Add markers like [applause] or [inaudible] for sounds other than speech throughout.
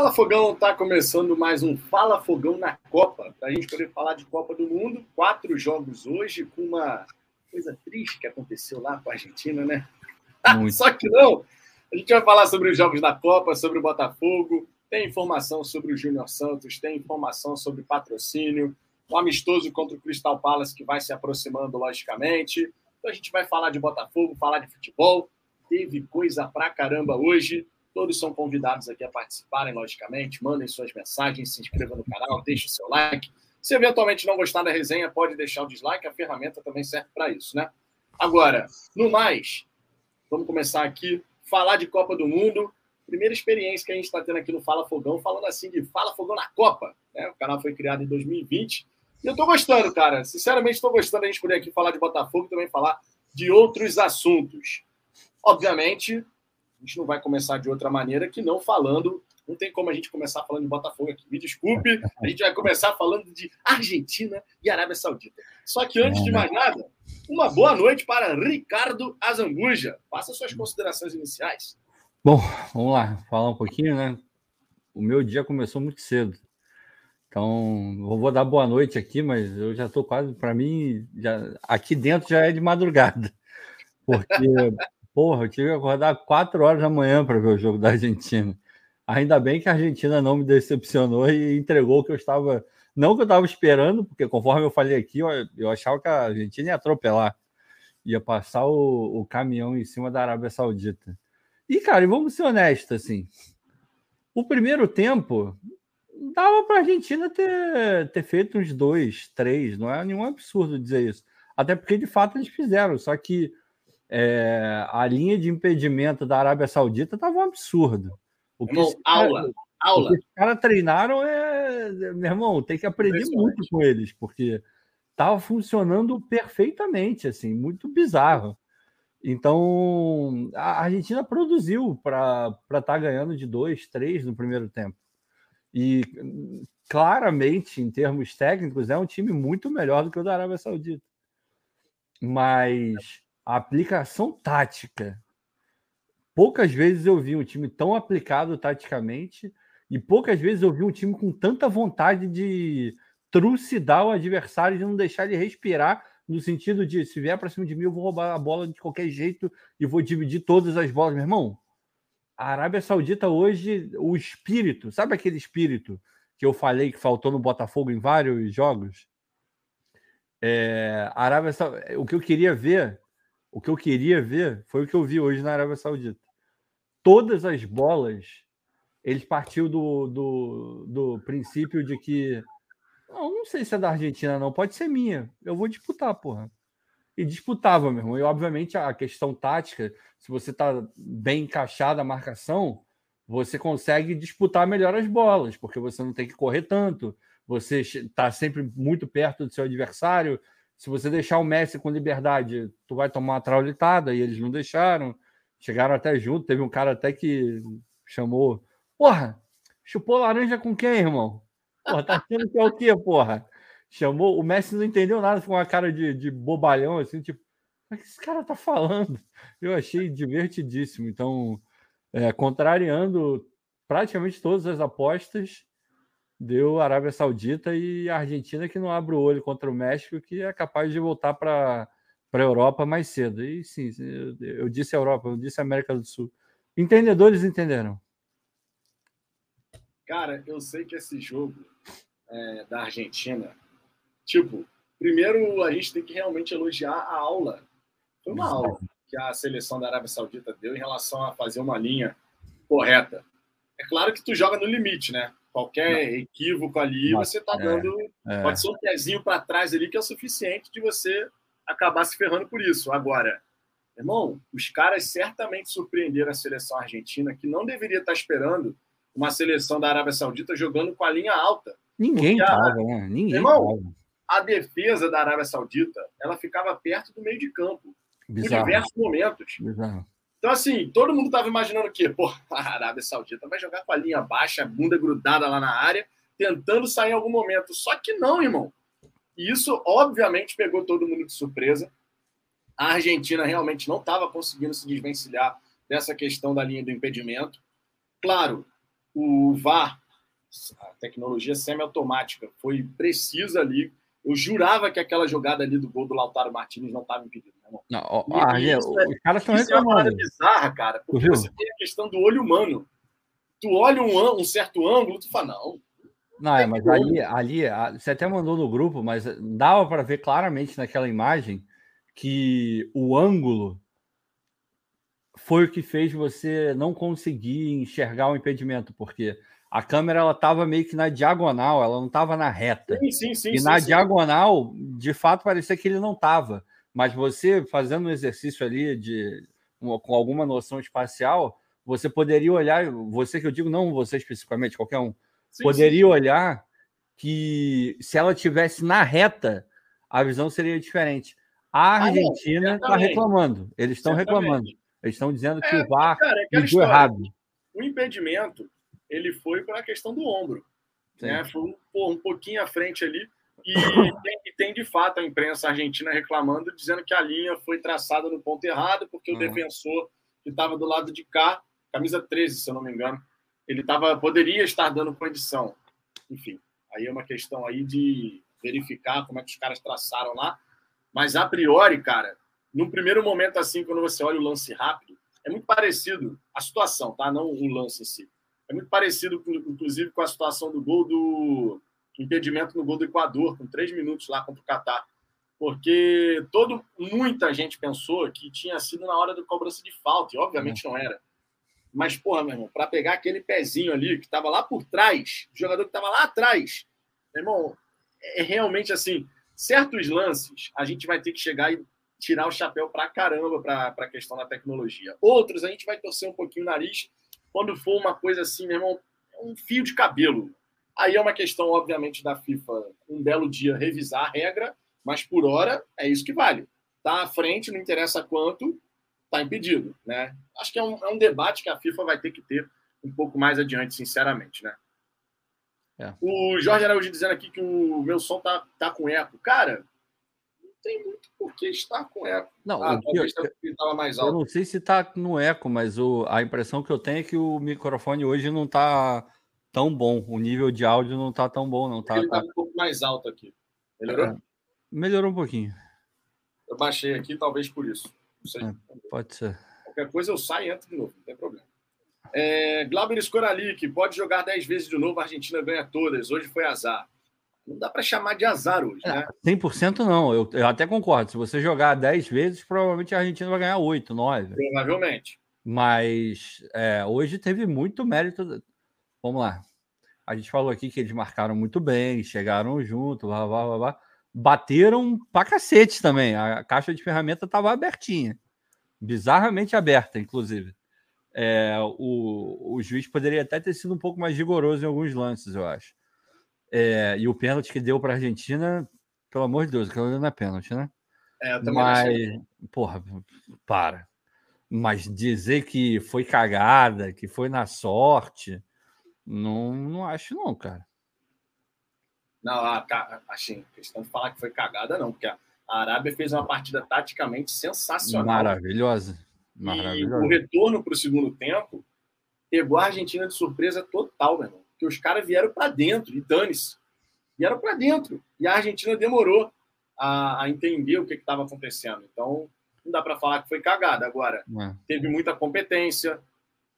Fala Fogão, tá começando mais um Fala Fogão na Copa, para a gente poder falar de Copa do Mundo. Quatro jogos hoje, com uma coisa triste que aconteceu lá com a Argentina, né? [laughs] Só que não! A gente vai falar sobre os jogos da Copa, sobre o Botafogo, tem informação sobre o Júnior Santos, tem informação sobre patrocínio, o um amistoso contra o Crystal Palace que vai se aproximando, logicamente. Então a gente vai falar de Botafogo, falar de futebol. Teve coisa pra caramba hoje. Todos são convidados aqui a participarem, logicamente. Mandem suas mensagens, se inscrevam no canal, deixem o seu like. Se eventualmente não gostar da resenha, pode deixar o dislike, a ferramenta também serve para isso, né? Agora, no mais, vamos começar aqui, falar de Copa do Mundo. Primeira experiência que a gente está tendo aqui no Fala Fogão, falando assim de Fala Fogão na Copa. Né? O canal foi criado em 2020. E eu estou gostando, cara. Sinceramente, estou gostando da gente poder aqui falar de Botafogo e também falar de outros assuntos. Obviamente, a gente não vai começar de outra maneira que não falando. Não tem como a gente começar falando de Botafogo aqui. Me desculpe, a gente vai começar falando de Argentina e Arábia Saudita. Só que antes de mais nada, uma boa noite para Ricardo Azambuja. Faça suas considerações iniciais. Bom, vamos lá, falar um pouquinho, né? O meu dia começou muito cedo. Então, vou dar boa noite aqui, mas eu já estou quase, para mim, já, aqui dentro já é de madrugada. Porque [laughs] Porra, eu tive que acordar 4 horas da manhã para ver o jogo da Argentina. Ainda bem que a Argentina não me decepcionou e entregou o que eu estava. Não que eu estava esperando, porque conforme eu falei aqui, eu, eu achava que a Argentina ia atropelar. Ia passar o, o caminhão em cima da Arábia Saudita. E, cara, vamos ser honestos, assim. O primeiro tempo dava para a Argentina ter, ter feito uns dois, três. Não é nenhum absurdo dizer isso. Até porque, de fato, eles fizeram. Só que é, a linha de impedimento da Arábia Saudita estava um absurdo. O que irmão, aula, cara, aula. O que os caras treinaram é. Meu irmão, tem que aprender muito com eles, porque estava funcionando perfeitamente, assim, muito bizarro. Então, a Argentina produziu para estar tá ganhando de dois, três no primeiro tempo. E claramente, em termos técnicos, é um time muito melhor do que o da Arábia Saudita. Mas a aplicação tática. Poucas vezes eu vi um time tão aplicado taticamente e poucas vezes eu vi um time com tanta vontade de trucidar o adversário e não deixar ele respirar no sentido de se vier para cima de mim eu vou roubar a bola de qualquer jeito e vou dividir todas as bolas, meu irmão. A Arábia Saudita hoje, o espírito, sabe aquele espírito que eu falei que faltou no Botafogo em vários jogos? É, a Arábia o que eu queria ver o que eu queria ver foi o que eu vi hoje na Arábia Saudita. Todas as bolas, eles partiu do, do, do princípio de que. Não, não sei se é da Argentina, não. Pode ser minha. Eu vou disputar, porra. E disputava, meu irmão. E, obviamente, a questão tática, se você está bem encaixado a marcação, você consegue disputar melhor as bolas, porque você não tem que correr tanto, você está sempre muito perto do seu adversário, se você deixar o Messi com liberdade, tu vai tomar uma traulitada, e eles não deixaram. Chegaram até junto, teve um cara até que chamou. Porra, chupou laranja com quem, irmão? [laughs] Porra, tá achando que é o quê, porra? Chamou, o Messi não entendeu nada, ficou uma cara de, de bobalhão, assim, tipo, o que esse cara tá falando? Eu achei divertidíssimo. Então, é, contrariando praticamente todas as apostas, deu Arábia Saudita e a Argentina que não abre o olho contra o México, que é capaz de voltar para a Europa mais cedo. E sim, eu, disse Europa, eu disse América do Sul. Entendedores entenderam. Cara, eu sei que esse jogo é, da Argentina, tipo, primeiro a gente tem que realmente elogiar a aula. Foi uma aula que a seleção da Arábia Saudita deu em relação a fazer uma linha correta. É claro que tu joga no limite, né? Qualquer equívoco ali, você está é, dando. É. Pode ser um pezinho para trás ali que é o suficiente de você acabar se ferrando por isso. Agora, irmão, os caras certamente surpreenderam a seleção argentina, que não deveria estar esperando uma seleção da Arábia Saudita jogando com a linha alta. Ninguém estava, né? Ninguém irmão, tava. a defesa da Arábia Saudita ela ficava perto do meio de campo. Bizarro. Em diversos momentos. Bizarro. Então, assim, todo mundo estava imaginando o quê? Pô, [laughs] a Arábia Saudita vai jogar com a linha baixa, a bunda grudada lá na área, tentando sair em algum momento. Só que não, irmão. E isso, obviamente, pegou todo mundo de surpresa. A Argentina realmente não estava conseguindo se desvencilhar dessa questão da linha do impedimento. Claro, o VAR, a tecnologia semiautomática, foi precisa ali. Eu jurava que aquela jogada ali do gol do Lautaro Martinez não estava impedida. Não, não ó, ah, é, os caras estão reclamando. É uma bizarra, cara, porque você tem a questão do olho humano. Tu olha um, um certo ângulo, tu fala, não, não, é, mas ali, ali, você até mandou no grupo, mas dava para ver claramente naquela imagem que o ângulo foi o que fez você não conseguir enxergar o impedimento, porque a câmera ela estava meio que na diagonal, ela não estava na reta. Sim, sim, sim. E sim, na sim. diagonal, de fato, parecia que ele não estava. Mas você fazendo um exercício ali de com alguma noção espacial, você poderia olhar, você que eu digo, não você especificamente, qualquer um, sim, poderia olhar que se ela tivesse na reta, a visão seria diferente. A ah, Argentina está ah, reclamando, eles estão reclamando. Eles estão dizendo que é, o VAR cara, é mediu errado. O impedimento ele foi para a questão do ombro. Né? Foi um, um, pouquinho à frente ali. E tem, e tem, de fato a imprensa argentina reclamando, dizendo que a linha foi traçada no ponto errado, porque uhum. o defensor que estava do lado de cá, camisa 13, se eu não me engano, ele tava, poderia estar dando condição. Enfim, aí é uma questão aí de verificar como é que os caras traçaram lá. Mas a priori, cara, num primeiro momento assim, quando você olha o lance rápido, é muito parecido a situação, tá? Não o lance em si. É muito parecido, inclusive, com a situação do gol do impedimento no gol do Equador, com três minutos lá contra o Catar. Porque todo, muita gente pensou que tinha sido na hora do cobrança de falta, e obviamente não era. Mas, porra, meu irmão, para pegar aquele pezinho ali que estava lá por trás, o jogador que estava lá atrás, meu irmão, é realmente assim. Certos lances a gente vai ter que chegar e tirar o chapéu para caramba para a questão da tecnologia. Outros a gente vai torcer um pouquinho o nariz quando for uma coisa assim, meu irmão, um fio de cabelo. Aí é uma questão, obviamente, da FIFA, um belo dia, revisar a regra, mas por hora é isso que vale. Tá à frente, não interessa quanto, tá impedido, né? Acho que é um, é um debate que a FIFA vai ter que ter um pouco mais adiante, sinceramente, né? É. O Jorge Araújo dizendo aqui que o meu som tá, tá com eco. Cara, tem muito por que estar com eco. Não, ah, eu, eu, mais alto. eu não sei se está no eco, mas o, a impressão que eu tenho é que o microfone hoje não está tão bom. O nível de áudio não está tão bom, não tá. Ele está tá... um pouco mais alto aqui. Melhorou? É, melhorou um pouquinho. Eu baixei aqui, talvez por isso. É, pode ser. Qualquer coisa eu saio e entro de novo, não tem problema. É, Glauber Escoralic, pode jogar 10 vezes de novo, a Argentina ganha todas. Hoje foi azar não dá para chamar de azar hoje, é, né? 100% não, eu, eu, até concordo. Se você jogar 10 vezes, provavelmente a Argentina vai ganhar 8, 9. Provavelmente. Mas é, hoje teve muito mérito. Vamos lá. A gente falou aqui que eles marcaram muito bem, chegaram junto, blá, blá, blá, blá. bateram pra cacete também. A caixa de ferramenta estava abertinha. Bizarramente aberta, inclusive. É, o, o juiz poderia até ter sido um pouco mais rigoroso em alguns lances, eu acho. É, e o pênalti que deu para a Argentina, pelo amor de Deus, aquilo não é pênalti, né? É, eu Mas, achei. porra, para. Mas dizer que foi cagada, que foi na sorte, não, não acho, não, cara. Não, a, assim, questão de falar que foi cagada, não, porque a Arábia fez uma partida taticamente sensacional. Maravilhosa. Maravilhosa. E o retorno para o segundo tempo pegou a Argentina de surpresa total, meu irmão que os caras vieram para dentro, e dane-se. Vieram para dentro. E a Argentina demorou a, a entender o que estava acontecendo. Então, não dá para falar que foi cagada. Agora, é. teve muita competência,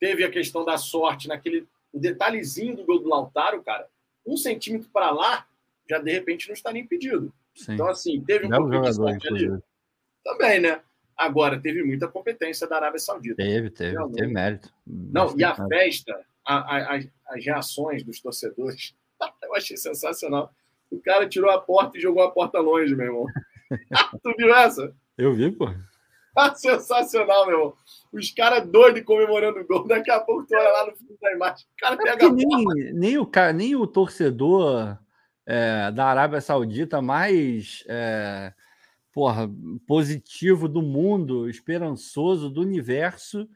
teve a questão da sorte naquele o detalhezinho do gol do Lautaro, cara. Um centímetro para lá, já de repente não estaria impedido. Sim. Então, assim, teve um pouquinho de sorte ali. Também, né? Agora, teve muita competência da Arábia Saudita. Teve, teve, teve mérito. Não, e a festa, a, a, as reações dos torcedores. [laughs] Eu achei sensacional. O cara tirou a porta e jogou a porta longe, meu irmão. [laughs] tu viu essa? Eu vi, pô. Ah, sensacional, meu irmão. Os caras doidos comemorando o gol. Daqui a pouco tu olha lá no fundo da imagem. O cara é pega a nem, nem, o, nem o torcedor é, da Arábia Saudita mais é, porra, positivo do mundo, esperançoso do universo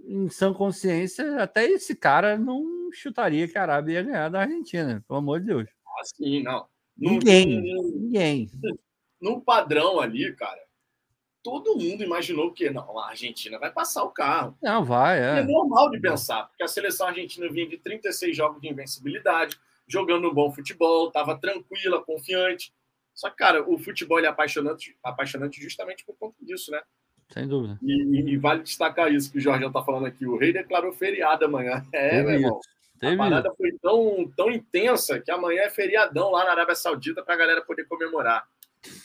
em sã consciência, até esse cara não chutaria que a Arábia ia ganhar da Argentina, pelo amor de Deus. Ah, sim, não. Ninguém. No, ninguém. No padrão ali, cara, todo mundo imaginou que não, a Argentina vai passar o carro. Não, vai, é. é normal de pensar, porque a seleção argentina vinha de 36 jogos de invencibilidade, jogando um bom futebol, estava tranquila, confiante. Só que, cara, o futebol é apaixonante, apaixonante justamente por conta disso, né? Sem dúvida. E, e, vale destacar isso que o Jorge está falando aqui. O rei declarou feriado amanhã. [laughs] É, Teve meu irmão. Teve a parada foi tão, tão intensa que amanhã é feriadão lá na Arábia Saudita para a galera poder comemorar.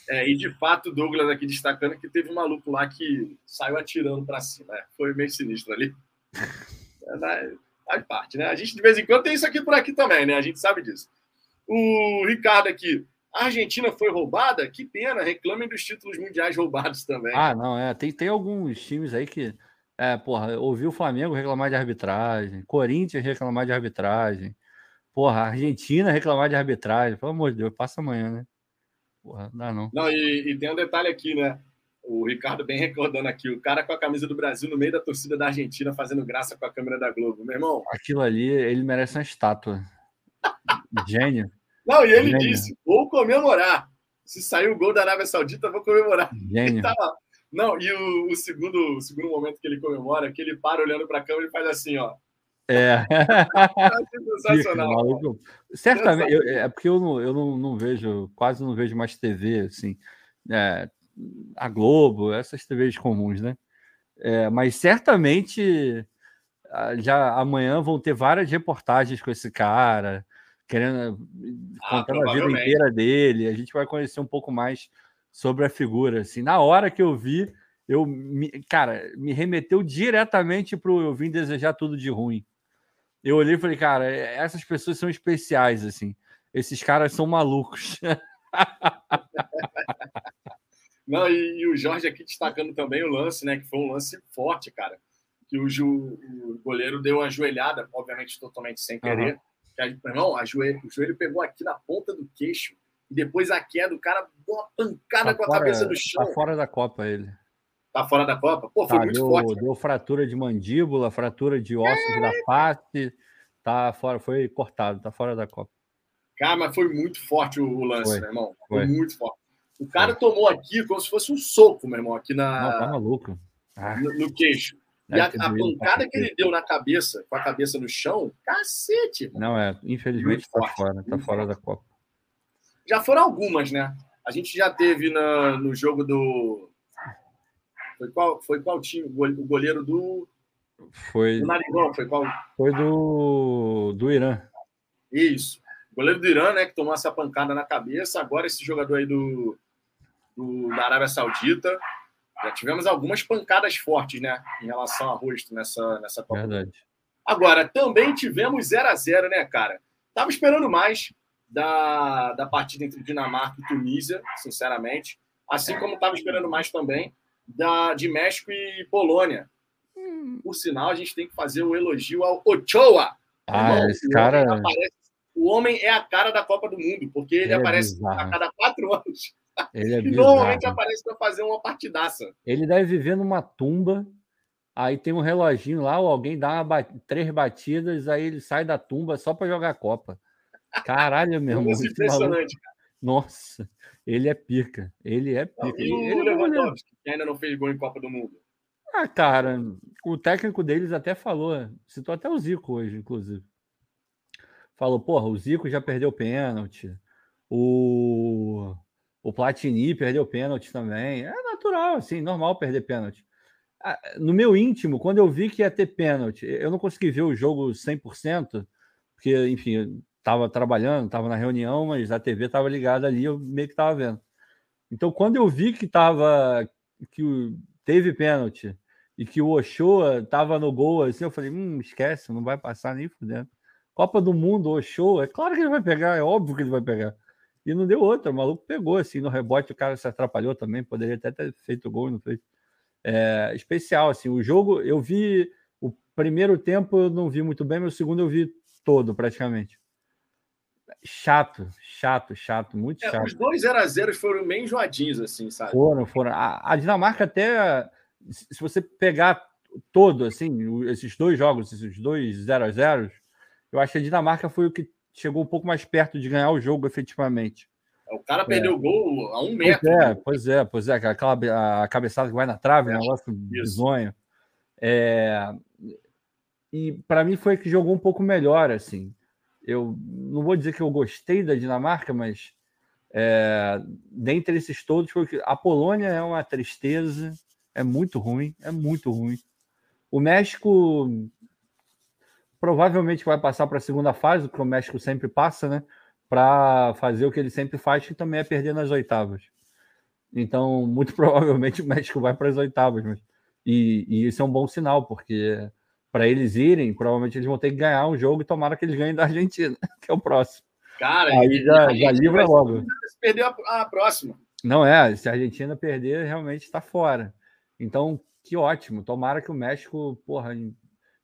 É, e de fato, o Douglas aqui destacando que teve um maluco lá que saiu atirando para cima. É, foi meio sinistro ali. [laughs] É, faz parte, né? A gente de vez em quando tem isso aqui por aqui também, né? A gente sabe disso. O Ricardo aqui. A Argentina foi roubada? Que pena, reclamem dos títulos mundiais roubados também. Ah, não, é. Tem, tem alguns times aí que. É, porra, ouvi o Flamengo reclamar de arbitragem, Corinthians reclamar de arbitragem, porra, Argentina reclamar de arbitragem. Pelo amor de Deus, passa amanhã, né? Porra, não dá não. Não, e, e tem um detalhe aqui, né? O Ricardo bem recordando aqui, o cara com a camisa do Brasil no meio da torcida da Argentina fazendo graça com a câmera da Globo. Meu irmão. Aquilo ali, ele merece uma estátua. [laughs] Gênio. Não, e ele Gênio. disse: vou comemorar. Se sair o gol da Arábia Saudita, vou comemorar. [laughs] Gênio. Tava... Não, e o, o, segundo, o segundo momento que ele comemora, que ele para olhando para a câmera e faz assim, ó. É. [laughs] Sensacional. Certamente, eu, é porque eu, não, eu não, não, vejo, quase não vejo mais TV, assim. É, a Globo, essas TVs comuns, né? É, mas certamente já amanhã vão ter várias reportagens com esse cara, querendo ah, contando a vida inteira dele. A gente vai conhecer um pouco mais sobre a figura. Assim, na hora que eu vi, eu me, cara, me remeteu diretamente para eu vim desejar tudo de ruim. Eu olhei e falei, cara, essas pessoas são especiais, assim. Esses caras são malucos. [laughs] Não, e, e, o Jorge aqui destacando também o lance, né? Que foi um lance forte, cara. Que o, o goleiro deu uma joelhada, obviamente totalmente sem querer. Uhum. Não, a joelho, o joelho pegou aqui na ponta do queixo. E depois a queda, o cara deu uma pancada tá com a fora, cabeça no chão. Tá fora da Copa ele. Tá fora da Copa? Pô, foi tá, muito deu, forte. Deu fratura de mandíbula, fratura de ossos é... da face. Tá fora, foi cortado, tá fora da Copa. Cara, mas foi muito forte o, o lance, foi. meu irmão. Foi, foi muito forte. O cara tomou aqui como se fosse um soco, meu irmão, aqui na. Não, tá maluco. Ah. No, no, queixo. E a, a pancada que ele deu na cabeça, com a cabeça no chão, cacete. Mano. Não, é, infelizmente tá forte, fora, tá fora da Copa. Já foram algumas, né? A gente já teve na, no jogo do. Foi qual, foi qual time? O goleiro do. Foi. Do Narigão, foi qual? Foi do, do Irã. Isso. O goleiro do Irã, né, que tomou essa pancada na cabeça. Agora esse jogador aí do, do, da Arábia Saudita. Já tivemos algumas pancadas fortes, né? Em relação a rosto nessa, nessa Copa. Verdade. Agora, também tivemos 0 a 0 né, cara? Tava esperando mais da, da partida entre Dinamarca e Tunísia, sinceramente. Assim como tava esperando mais também da, de México e Polônia. Hum. Por sinal, a gente tem que fazer um elogio ao Ochoa. Ah, irmão, esse cara. Aparece, o homem é a cara da Copa do Mundo, porque ele, é aparece é a cada quatro [laughs] anos. Ele é e [laughs] normalmente aparece para fazer uma partidaça. Ele deve viver numa tumba. Aí tem um reloginho lá, ou alguém dá três batidas, aí ele sai da tumba só para jogar a Copa. Caralho, meu irmão. É impressionante, cara. Nossa, ele é pica. Ele é pica. e o ele Lewandowski, que ainda não fez gol em Copa do Mundo? Ah, cara, o técnico deles até falou, citou até o Zico hoje, inclusive. Falou, porra, o Zico já perdeu pênalti. O o Platini perdeu pênalti também. É natural, assim, normal perder pênalti. Ah, no meu íntimo, quando eu vi que ia ter pênalti, eu não consegui ver o jogo 100%, porque, enfim, estava trabalhando, estava na reunião, mas a TV estava ligada ali, eu meio que estava vendo. Então, quando eu vi que tava que teve pênalti e que o Ochoa estava no gol, assim, eu falei, hum, esquece, não vai passar nem fudendo. Copa do Mundo, Ochoa, é claro que ele vai pegar, é óbvio que ele vai pegar. E não deu outra, o maluco pegou, assim, no rebote o cara se atrapalhou também, poderia até ter feito gol não fez. É, especial, assim, o jogo, eu vi o primeiro tempo eu não vi muito bem, mas o segundo eu vi todo, praticamente. Chato, chato, chato, muito é, chato. Os dois 0 a 0 foram bem enjoadinhos, assim, sabe? Foram, foram. A, a, Dinamarca até, se você pegar todo, assim, esses dois jogos, esses dois 0 a 0 eu acho que a Dinamarca foi o que chegou um pouco mais perto de ganhar o jogo efetivamente. O cara perdeu o gol a um metro. Pois é, pois é, pois é. Aquela a cabeçada que vai na trave, é, um negócio bizonho. É, e para mim foi que jogou um pouco melhor, assim. Eu não vou dizer que eu gostei da Dinamarca, mas é, dentre esses todos, porque a Polônia é uma tristeza, é muito ruim, é muito ruim. O México provavelmente vai passar para a segunda fase, que o México sempre passa, né? Para fazer o que ele sempre faz, que também é perder nas oitavas. Então, muito [laughs] provavelmente o México vai para as oitavas, mas... e, e isso é um bom sinal, porque para eles irem, provavelmente eles vão ter que ganhar um jogo e tomara que eles ganhem da Argentina, [laughs] que é o próximo. Cara, aí já, já livra logo. Se perder a, a, próxima. Não é, se a Argentina perder, realmente está fora. Então, que ótimo. Tomara que o México, porra,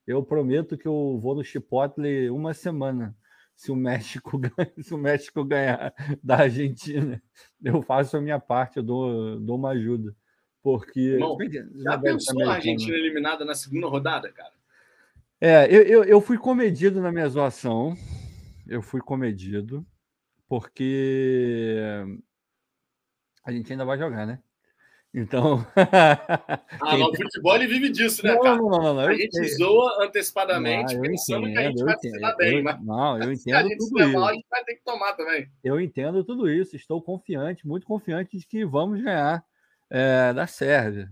eu prometo que eu vou no Chipotle uma semana. Se o México [laughs] se o México ganhar da Argentina, eu faço a minha parte, eu dou, dou uma ajuda. Porque. Bom, já pensou a Argentina eliminada na segunda rodada, cara? É, eu, eu, eu fui comedido na minha zoação. Eu fui comedido, porque a gente ainda vai jogar, né? Então. [laughs] ah, no futebol ele vive disso, né, cara? Não, não, não, a gente zoa antecipadamente, não, pensando entendo, que a gente vai entendo, se dar bem. Eu, mas não, eu entendo. Se a gente tudo isso. mal, a gente vai ter que tomar também. Eu entendo tudo isso. Estou confiante, muito confiante de que vamos ganhar é, da Sérvia.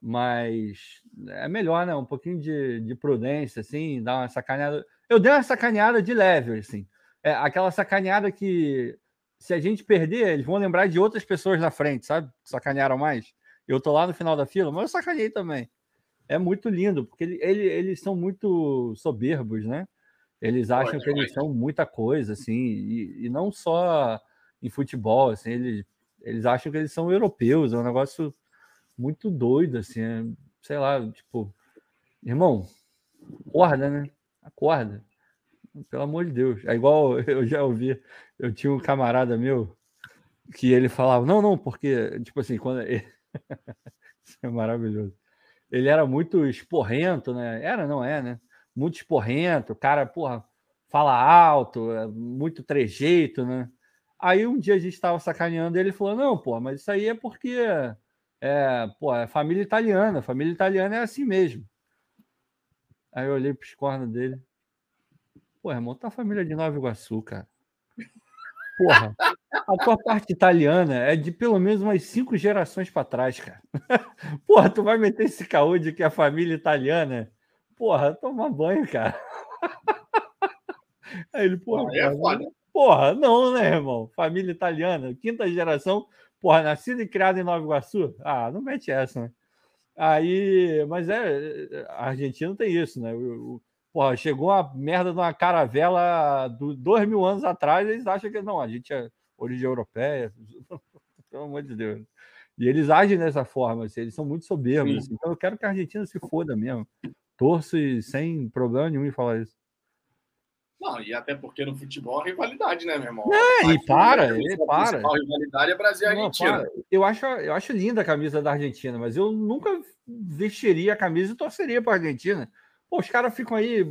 Mas é melhor, né? Um pouquinho de, de prudência, assim, dar uma sacaneada. Eu dei uma sacaneada de leve, assim. É, aquela sacaneada que se a gente perder, eles vão lembrar de outras pessoas na frente, sabe? Sacanearam mais. Eu tô lá no final da fila, mas eu sacaneei também. É muito lindo, porque ele, ele, eles são muito soberbos, né? Eles acham pode, que eles são muita coisa, assim, e, e, não só em futebol, assim, eles, eles acham que eles são europeus, é um negócio muito doido, assim, é, sei lá, tipo, irmão, acorda, né? Acorda. Pelo amor de Deus. É igual [laughs] eu já ouvi, eu tinha um camarada meu que ele falava, não, não, porque, tipo assim, quando. [laughs] Isso é maravilhoso. Ele era muito esporrento, né? Era, não é, né? Muito esporrento, o cara, porra, fala alto, é muito trejeito, né? Aí um dia a gente estava sacaneando ele falou: não, pô, mas isso aí é porque é, pô, é família italiana, família italiana é assim mesmo. Aí eu olhei para os cornos dele. Pô, irmão, tá família de Nova Iguaçu, cara. Porra, a tua parte italiana é de pelo menos umas cinco gerações para trás, cara. [laughs] Porra, tu vai meter esse caô de que a família italiana. Porra, toma banho, cara. [laughs] Aí ele, porra, é foda. porra, não, né, irmão? Família italiana, quinta geração, porra, nascida e criada em Nova Iguaçu. Ah, não mete essa, né? Aí, mas é, a Argentina tem isso, né? O, Porra, chegou uma merda de uma caravela do, dois mil anos atrás, eles acham que não, a gente é origem europeia, [laughs] pelo amor de Deus. E eles agem dessa forma, assim, eles são muito soberbos. Assim, então eu quero que a Argentina se foda mesmo. Torço e sem problema nenhum em falar isso. Não, e até porque no futebol a rivalidade, né, meu irmão? É, e para, e para. A rivalidade é Brasil e Argentina. eu, acho, eu acho linda a camisa da Argentina, mas eu nunca vestiria a camisa e torceria para a Argentina. Pô, os caras ficam aí,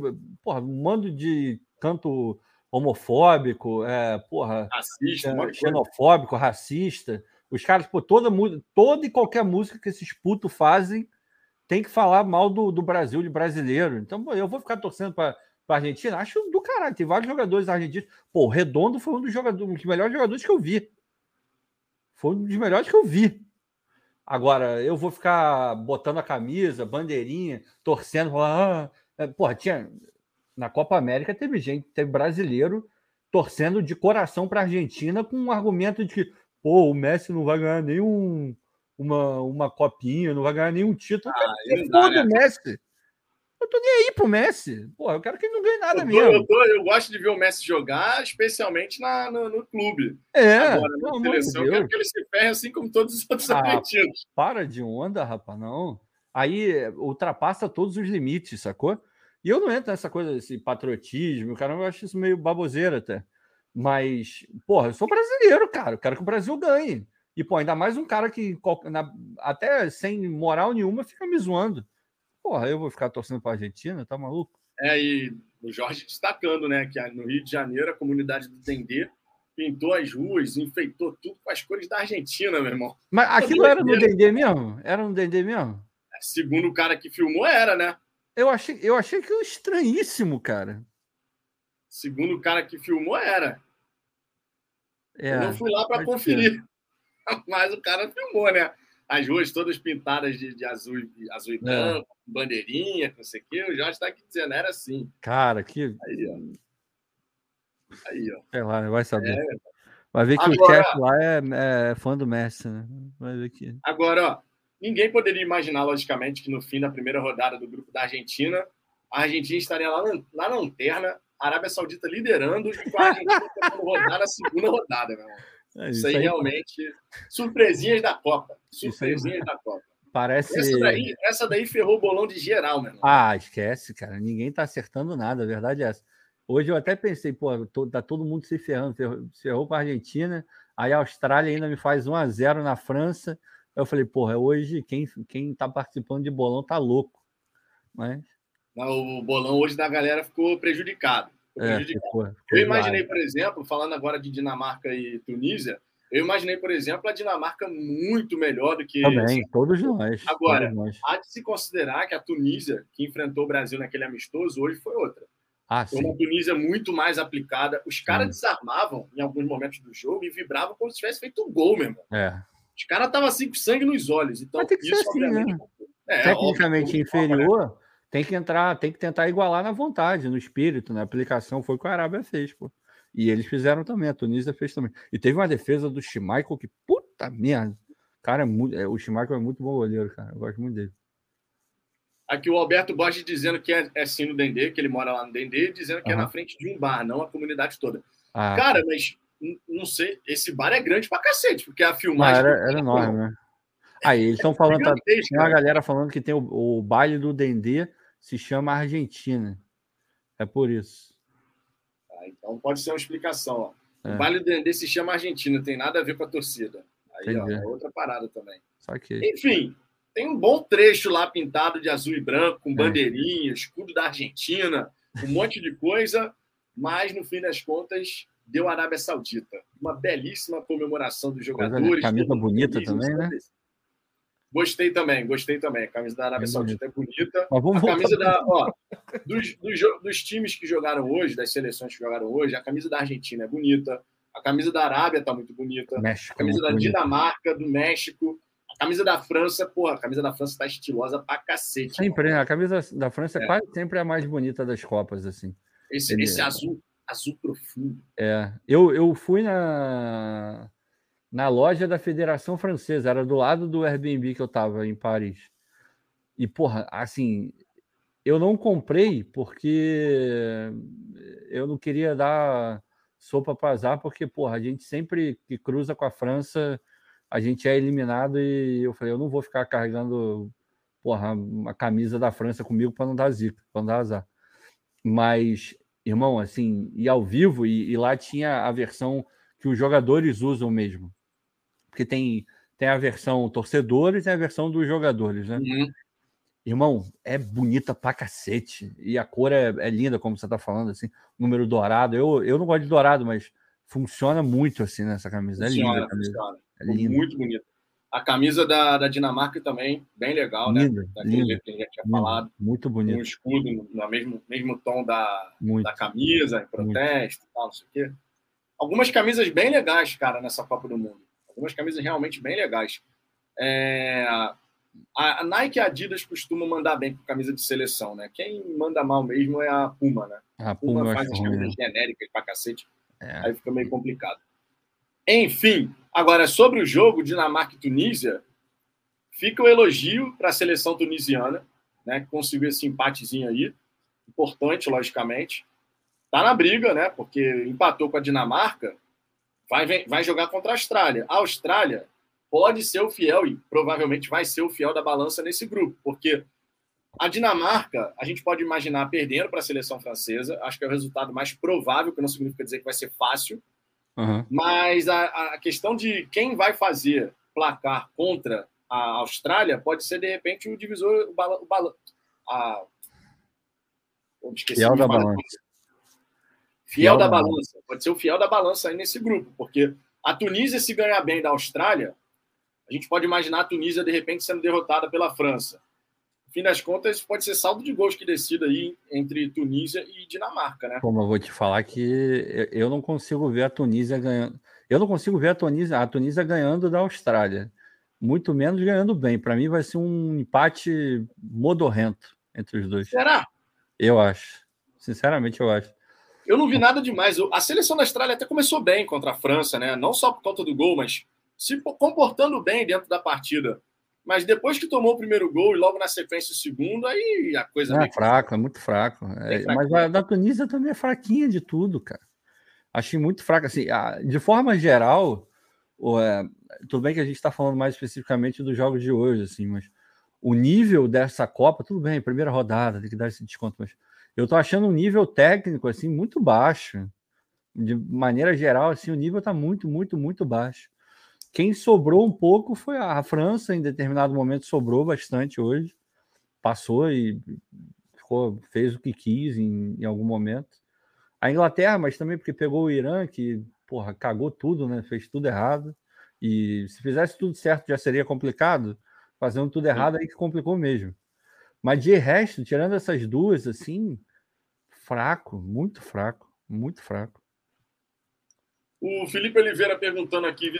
porra, um mando de canto homofóbico, é, porra, racista, é, xenofóbico, racista. Os caras, pô, toda, toda e qualquer música que esses putos fazem tem que falar mal do, do Brasil, de brasileiro. Então, pô, eu vou ficar torcendo para a Argentina? Acho do caralho. Tem vários jogadores argentinos. Pô, o Redondo foi um dos, jogadores, um dos melhores jogadores que eu vi. Foi um dos melhores que eu vi. Agora, eu vou ficar botando a camisa, bandeirinha, torcendo, ah, é, porra, tinha na Copa América teve gente, teve brasileiro torcendo de coração para a Argentina com um argumento de que, pô, o Messi não vai ganhar nenhum uma, uma copinha, não vai ganhar nenhum título. Ah, foda né? o Messi. Eu tô nem aí pro Messi. Pô, eu quero que ele não ganhe nada eu tô, mesmo. Eu, tô, eu, gosto de ver o Messi jogar, especialmente na, no, no clube. É, Agora, na seleção, eu quero que ele se ferre assim como todos os outros ah, argentinos. Para de onda, rapaz, não. Aí ultrapassa todos os limites, sacou? E eu não entro nessa coisa, esse patriotismo, cara, eu acho isso meio baboseira até. Mas, porra, eu sou brasileiro, cara. Eu quero que o Brasil ganhe. E, pô, ainda mais um cara que, até sem moral nenhuma, fica me zoando. Porra, eu vou ficar torcendo para a Argentina, tá maluco? É, e o Jorge destacando, né, que no Rio de Janeiro, a comunidade do Dendê pintou as ruas, enfeitou tudo com as cores da Argentina, meu irmão. Mas aquilo era no Dendê mesmo? Era no Dendê mesmo? Segundo o cara que filmou, era, né? Eu achei, eu achei aquilo estranhíssimo, cara. Segundo o cara que filmou, era. É, eu não fui lá para conferir. [laughs] Mas o cara filmou, né? As ruas todas pintadas de, de azul, azul e é. branco, é. bandeirinha, não sei o quê. O Jorge está aqui dizendo, era assim. Cara, que. Aí, ó. Aí, ó. Sei lá, vai saber. É. Vai ver que Agora, o chefe lá é, é, fã do Messi, né? Vai ver que. Agora, ó, ninguém poderia imaginar, logicamente, que no fim da primeira rodada do grupo da Argentina, a Argentina estaria lá na, lá na lanterna, a Arábia Saudita liderando e a Argentina [laughs] tentando rodar na segunda rodada, meu irmão. É, isso, isso, aí, aí realmente. Surpresinhas da Copa. Surpresinhas da Copa. Parece. Essa daí, essa daí ferrou o bolão de geral, meu irmão. Ah, esquece, cara. Ninguém tá acertando nada. A verdade é essa. Hoje eu até pensei, pô, tá todo mundo se ferrando, ferrou, ferrou para a Argentina, aí a Austrália ainda me faz 1 a 0 na França. Eu falei, porra, hoje quem, quem tá participando de bolão tá louco. Mas... O bolão hoje da galera ficou prejudicado. É, eu imaginei, por exemplo, falando agora de Dinamarca e Tunísia, eu imaginei, por exemplo, a Dinamarca muito melhor do que. Também, todos nós. Agora, todos nós. há de se considerar que a Tunísia, que enfrentou o Brasil naquele amistoso, hoje foi outra. Ah, Foi uma Tunísia muito mais aplicada. Os caras hum. desarmavam em alguns momentos do jogo e vibravam como se tivesse feito um gol, meu irmão. É. Os caras estavam assim com sangue nos olhos. Então, Mas tem que isso, ser assim, né? É, Tecnicamente óbvio, inferior, né? Tem que entrar, tem que tentar igualar na vontade, no espírito, na aplicação. Foi o que a Arábia fez, pô. E eles fizeram também, a Tunísia fez também. E teve uma defesa do Schmeichel que, puta merda. Cara, é muito, é, o Schmeichel é muito bom goleiro, cara. Eu gosto muito dele. Aqui o Alberto Borges dizendo que é, é sim no Dendê, que ele mora lá no Dendê, dizendo que uhum. é na frente de um bar, não a comunidade toda. Ah, Cara, mas não sei, esse bar é grande pra cacete, porque a filmagem. era, era enorme, né? Aí, eles estão falando, tá, tem uma galera falando que tem o, o baile do Dendê se chama Argentina. É por isso. Ah, então pode ser uma explicação. Ó. É. O baile do Dendê se chama Argentina, tem nada a ver com a torcida. Aí, ó, é outra parada também. Enfim, tem um bom trecho lá pintado de azul e branco, com é. bandeirinha, escudo da Argentina, um monte de coisa, mas no fim das contas deu a Arábia Saudita. Uma belíssima comemoração dos jogadores. Camisa bonita também, né? Gostei também, gostei também. A camisa da Arábia é Saudita é bonita. a camisa da, ó, dos, dos, dos, times que jogaram hoje, das seleções que jogaram hoje, a camisa da Argentina é bonita. A camisa da Arábia está muito bonita. México, a camisa da bonito. Dinamarca, do México. Camisa da França, porra, a camisa da França tá estilosa pra cacete. Sempre, mano. a camisa da França é. quase sempre a mais bonita das Copas, assim. Esse, Ele... esse azul, azul profundo. É, eu, eu fui na, na loja da Federação Francesa, era do lado do Airbnb que eu tava em Paris. E, porra, assim, eu não comprei porque eu não queria dar sopa para azar, porque, porra, a gente sempre que cruza com a França a gente é eliminado e eu falei, eu não vou ficar carregando porra, uma camisa da França comigo para não dar zica, para não dar azar. Mas, irmão, assim, e ao vivo, e, e, lá tinha a versão que os jogadores usam mesmo. Porque tem, tem a versão torcedores e a versão dos jogadores, né? Uhum. Irmão, é bonita pra cacete. E a cor é, é linda, como você tá falando, assim, número dourado. Eu, eu não gosto de dourado, mas funciona muito assim nessa camisa. Funciona, é linda. Camisa. Funciona. É muito bonito. A camisa da, da Dinamarca também, bem legal, né? linda, né? Daquele linda, que a gente tinha linda, falado. Muito bonito. Um escudo no mesmo, mesmo tom da, da camisa, em protesto e tal, não sei o quê. Algumas camisas bem legais, cara, nessa Copa do Mundo. Algumas camisas realmente bem legais. É... A, Nike e a Adidas costumam mandar bem com camisa de seleção, né? Quem manda mal mesmo é a Puma, né? A Puma, Puma faz as camisas né? genéricas pra cacete. É. Aí fica meio complicado. Enfim, agora sobre o jogo Dinamarca e Tunísia, fica o elogio para a seleção tunisiana, né, que conseguiu esse empatezinho aí, importante, logicamente. Tá na briga, né? Porque empatou com a Dinamarca, vai, vai jogar contra a Austrália. A Austrália pode ser o fiel e provavelmente vai ser o fiel da balança nesse grupo, porque a Dinamarca, a gente pode imaginar perdendo para a seleção francesa, acho que é o resultado mais provável, que não significa dizer que vai ser fácil, Uhum. Mas a, a, questão de quem vai fazer placar contra a Austrália pode ser, de repente, o divisor, o balão. A... Fiel da balança. Fiel, fiel da balança. Pode ser o fiel da balança aí nesse grupo, porque a Tunísia, se ganhar bem da Austrália, a gente pode imaginar a Tunísia, de repente, sendo derrotada pela França. No fim das contas, pode ser saldo de gols que decida aí entre Tunísia e Dinamarca, né? Como eu vou te falar que eu não consigo ver a Tunísia ganhando. Eu não consigo ver a Tunísia, a Tunísia ganhando da Austrália. Muito menos ganhando bem. Para mim vai ser um empate modorrento entre os dois. Será? Eu acho. Sinceramente, eu acho. Eu não vi nada demais. A seleção da Austrália até começou bem contra a França, né? Não só por conta do gol, mas se comportando bem dentro da partida. Mas depois que tomou o primeiro gol e logo na sequência o segundo, aí a coisa. É, é fraco, é muito fraco. É, mas a da Tunísia também é fraquinha de tudo, cara. Achei muito fraca. Assim, de forma geral, é, tudo bem que a gente está falando mais especificamente dos jogos de hoje, assim, mas o nível dessa Copa, tudo bem, primeira rodada, tem que dar esse desconto, mas eu tô achando um nível técnico assim muito baixo. De maneira geral, assim, o nível está muito, muito, muito baixo. Quem sobrou um pouco foi a França, em determinado momento sobrou bastante hoje. Passou e ficou, fez o que quis em, em algum momento. A Inglaterra, mas também porque pegou o Irã, que, porra, cagou tudo, né? Fez tudo errado. E se fizesse tudo certo já seria complicado. Fazendo tudo errado aí que complicou mesmo. Mas de resto, tirando essas duas, assim, fraco, muito fraco, muito fraco. O Felipe Oliveira perguntando aqui,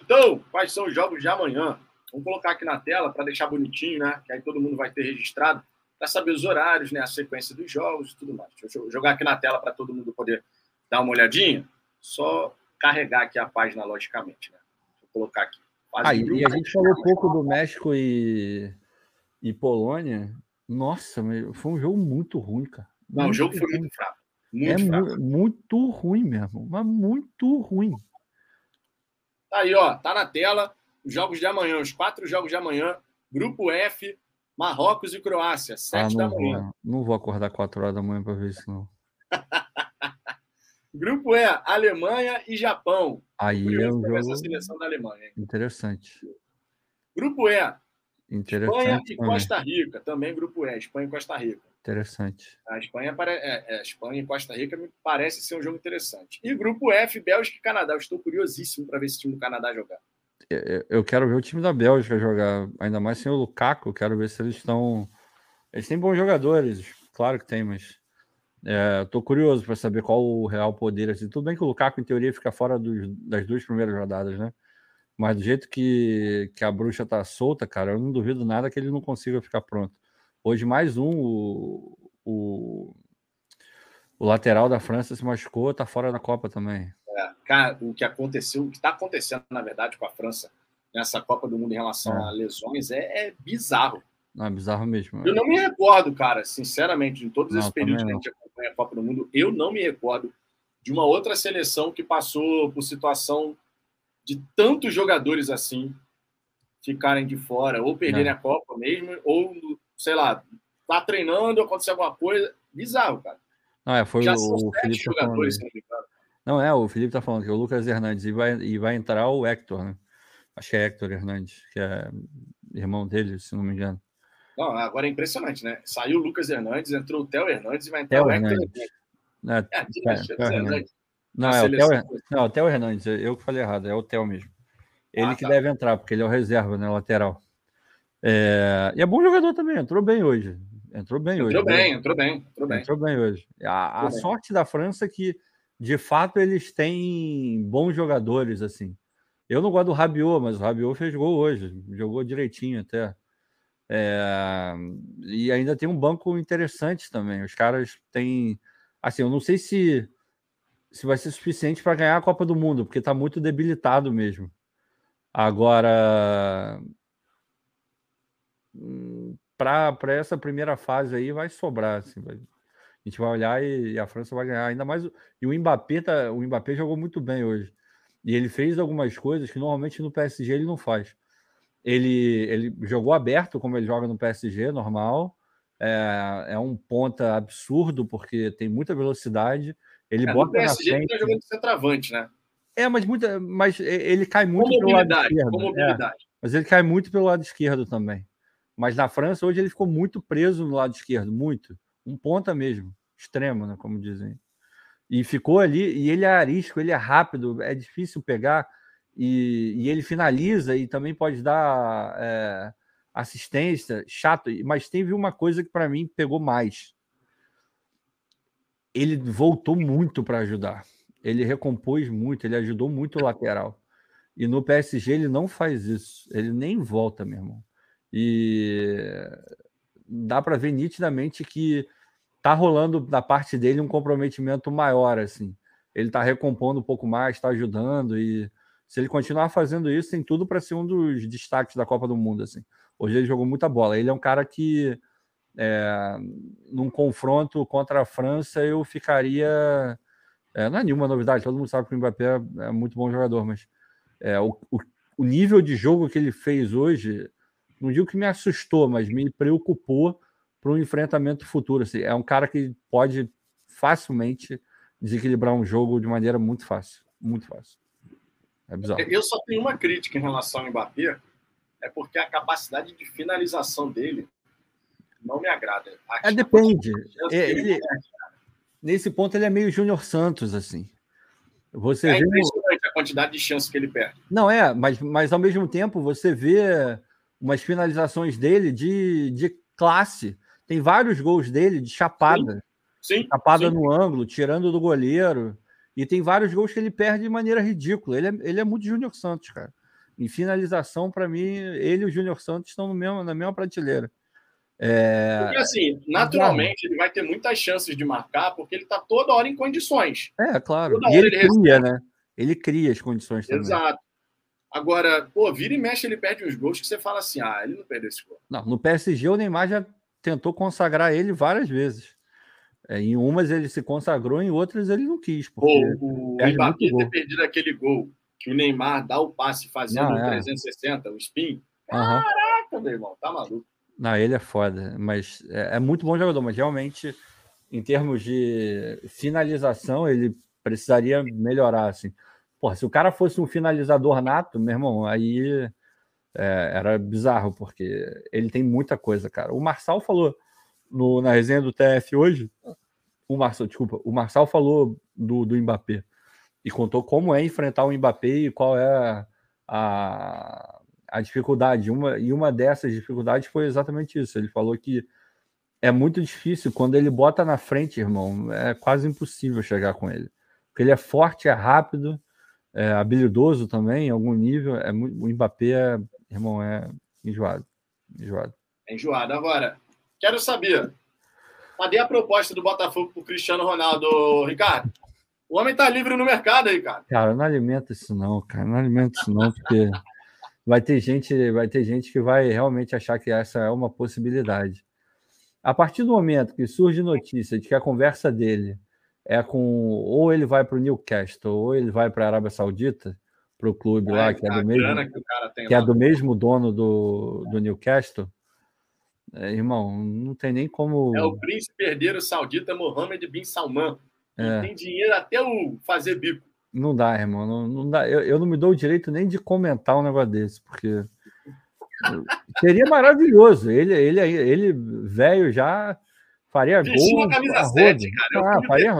então, quais são os jogos de amanhã? Vamos colocar aqui na tela para deixar bonitinho, né? Que aí todo mundo vai ter registrado, para saber os horários, né? A sequência dos jogos e tudo mais. Deixa eu jogar aqui na tela para todo mundo poder dar uma olhadinha. Só carregar aqui a página, logicamente, né? Vou colocar aqui. Ah, e a gente falou um pouco do México e, e Polônia. Nossa, foi um jogo muito ruim, cara. Não, muito o jogo foi ruim. muito fraco. Muito é fraco. Mu muito ruim mesmo, mas muito ruim. Tá aí, ó, tá na tela. Os jogos de amanhã, os quatro jogos de amanhã. Grupo F, Marrocos e Croácia, sete ah, da manhã. Vou, não vou acordar quatro horas da manhã para ver isso, não. [laughs] Grupo E, Alemanha e Japão. Aí é um jogo... essa seleção da Alemanha. Hein? Interessante. Grupo E, Espanha e Costa Rica. Também grupo E, Espanha e Costa Rica. Interessante. A Espanha, é, é, Espanha e Costa Rica me parece ser um jogo interessante. E grupo F, Bélgica e Canadá. Eu estou curiosíssimo para ver esse time do Canadá jogar. Eu quero ver o time da Bélgica jogar, ainda mais sem o Lukaku. Eu quero ver se eles estão. Eles têm bons jogadores, claro que tem, mas é, Estou curioso para saber qual o real poder. Assim. Tudo bem que o Lukaku, em teoria, fica fora dos, das duas primeiras rodadas, né? Mas do jeito que, que a bruxa tá solta, cara, eu não duvido nada que ele não consiga ficar pronto. Hoje, mais um, o, o, o lateral da França se machucou, tá fora da Copa também. É, cara, o que aconteceu, o que está acontecendo, na verdade, com a França nessa Copa do Mundo em relação é. a lesões é, é bizarro. Não, é bizarro mesmo. Eu não me recordo, cara, sinceramente, em todos esses períodos que a gente acompanha a Copa do Mundo, eu não me recordo de uma outra seleção que passou por situação de tantos jogadores assim ficarem de fora, ou perderem é. a Copa mesmo, ou, sei lá, tá treinando, aconteceu alguma coisa. Bizarro, cara. Não, é, foi Já o, o Felipe tá jogadores, Não, é, o Felipe tá falando que é o Lucas Hernandes e vai, e vai entrar o Hector, né? Acho que é Hector Hernandes, que é irmão dele, se não me engano. Não, agora é impressionante, né? Saiu o Lucas Hernandes, entrou o Theo Hernandes e vai entrar Theo o Hector Hernandes. Hernandes. É, é, é, Hernandes. Não, é o Theo, não, o Theo Hernandes, eu que falei errado, é o Theo mesmo. Ele ah, que tá. deve entrar, porque ele é o reserva, né? Lateral. É... E é bom jogador também, entrou bem hoje. Entrou bem entrou hoje. Entrou bem, entrou bem, entrou bem. Entrou bem hoje. A, a bem. sorte da França é que, de fato, eles têm bons jogadores, assim. Eu não gosto do Rabiot, mas o Rabiot fez gol hoje, jogou direitinho até. É... E ainda tem um banco interessante também. Os caras têm. Assim, eu não sei se se vai ser suficiente para ganhar a Copa do Mundo, porque está muito debilitado mesmo. Agora, hum, para essa primeira fase aí vai sobrar. Assim, vai, a gente vai olhar e, e, a França vai ganhar. Ainda mais. E o Mbappé, tá, o Mbappé jogou muito bem hoje. E ele fez algumas coisas que normalmente no PSG ele não faz. Ele, ele jogou aberto, como ele joga no PSG, normal. É, é um ponta absurdo, porque tem muita velocidade ele é, bota PSG na frente. Ele tá jogando centroavante, né? É, mas, muita, mas ele cai muito pelo lado esquerdo. É, mas ele cai muito pelo lado esquerdo também. Mas na França, hoje, ele ficou muito preso no lado esquerdo, muito. Um ponta mesmo, extremo, né, como dizem. E ficou ali, e ele é arisco, ele é rápido, é difícil pegar, e, e ele finaliza e também pode dar é, assistência, chato, mas teve uma coisa que para mim pegou mais. Ele voltou muito para ajudar. Ele recompôs muito, ele ajudou muito o lateral. E no PSG ele não faz isso. Ele nem volta, meu irmão. E dá para ver nitidamente que tá rolando da parte dele um comprometimento maior, assim. Ele tá recompondo um pouco mais, está ajudando e se ele continuar fazendo isso, tem tudo para ser um dos destaques da Copa do Mundo, assim. Hoje ele jogou muita bola. Ele é um cara que é, num confronto contra a França eu ficaria é, não é nenhuma novidade, todo mundo sabe que o Mbappé é, muito bom jogador, mas é, o, o, o, nível de jogo que ele fez hoje, não digo que me assustou, mas me preocupou para um enfrentamento futuro. Assim, é um cara que pode facilmente desequilibrar um jogo de maneira muito fácil. Muito fácil. É bizarro. Eu só tenho uma crítica em relação ao Mbappé, é porque a capacidade de finalização dele não me agrada. É, depende. É, ele, nesse ponto, ele é meio Júnior Santos, assim. Você é vê impressionante a quantidade de chances que ele perde. Não é, mas, mas ao mesmo tempo você vê umas finalizações dele de, de classe. Tem vários gols dele de chapada. Sim, chapada sim. no ângulo, tirando do goleiro. E tem vários gols que ele perde de maneira ridícula. Ele é, ele é muito Júnior Santos, cara. Em finalização, para mim, ele e o Júnior Santos estão no mesmo, na mesma prateleira. É... Porque, assim, naturalmente, ele vai ter muitas chances de marcar, porque ele está toda hora em condições. É, claro. e ele, ele cria, né? Ele cria as condições também. Exato. Agora, pô, vira e mexe, ele perde uns gols que você fala assim: ah, ele não perdeu esse gol. Não, no PSG o Neymar já tentou consagrar ele várias vezes. É, em umas ele se consagrou, em outras ele não quis. Porque o Mbappé ter perdido aquele gol que o Neymar dá o passe fazendo não, é. 360, o spin. Caraca, uhum. meu irmão, tá maluco. Não, ele é foda, mas é, é, muito bom jogador, mas realmente, em termos de finalização, ele precisaria melhorar, assim. Porra, se o cara fosse um finalizador nato, meu irmão, aí é, era bizarro, porque ele tem muita coisa, cara. O Marçal falou no, na resenha do TF hoje, o Marçal, desculpa, o Marçal falou do, do Mbappé e contou como é enfrentar o Mbappé e qual é a, a dificuldade. Uma, e uma dessas dificuldades foi exatamente isso. Ele falou que é muito difícil quando ele bota na frente, irmão. É quase impossível chegar com ele. Porque ele é forte, é rápido, é habilidoso também, em algum nível. É, o Mbappé, é, irmão, é enjoado. Enjoado. É enjoado. Agora, quero saber. Cadê a proposta do Botafogo para Cristiano Ronaldo, Ricardo? O homem tá livre no mercado aí, cara. Cara, não alimenta isso não, cara. Não alimenta isso não, porque vai ter gente, vai ter gente que vai realmente achar que essa é uma possibilidade. A partir do momento que surge notícia de que a conversa dele é com ou ele vai para o Newcastle ou ele vai para a Arábia Saudita, para o clube é, lá que é do mesmo que, que é do mesmo dono do, do Newcastle, é, irmão, não tem nem como. É o príncipe herdeiro saudita Mohammed bin Salman. É. Tem dinheiro até o fazer bico. Não dá, irmão. Não, não dá. Eu, eu não me dou o direito nem de comentar um negócio desse, porque seria maravilhoso. Ele, ele, ele velho já faria Vestiu gol. Camisa 7, cara. Ah, faria...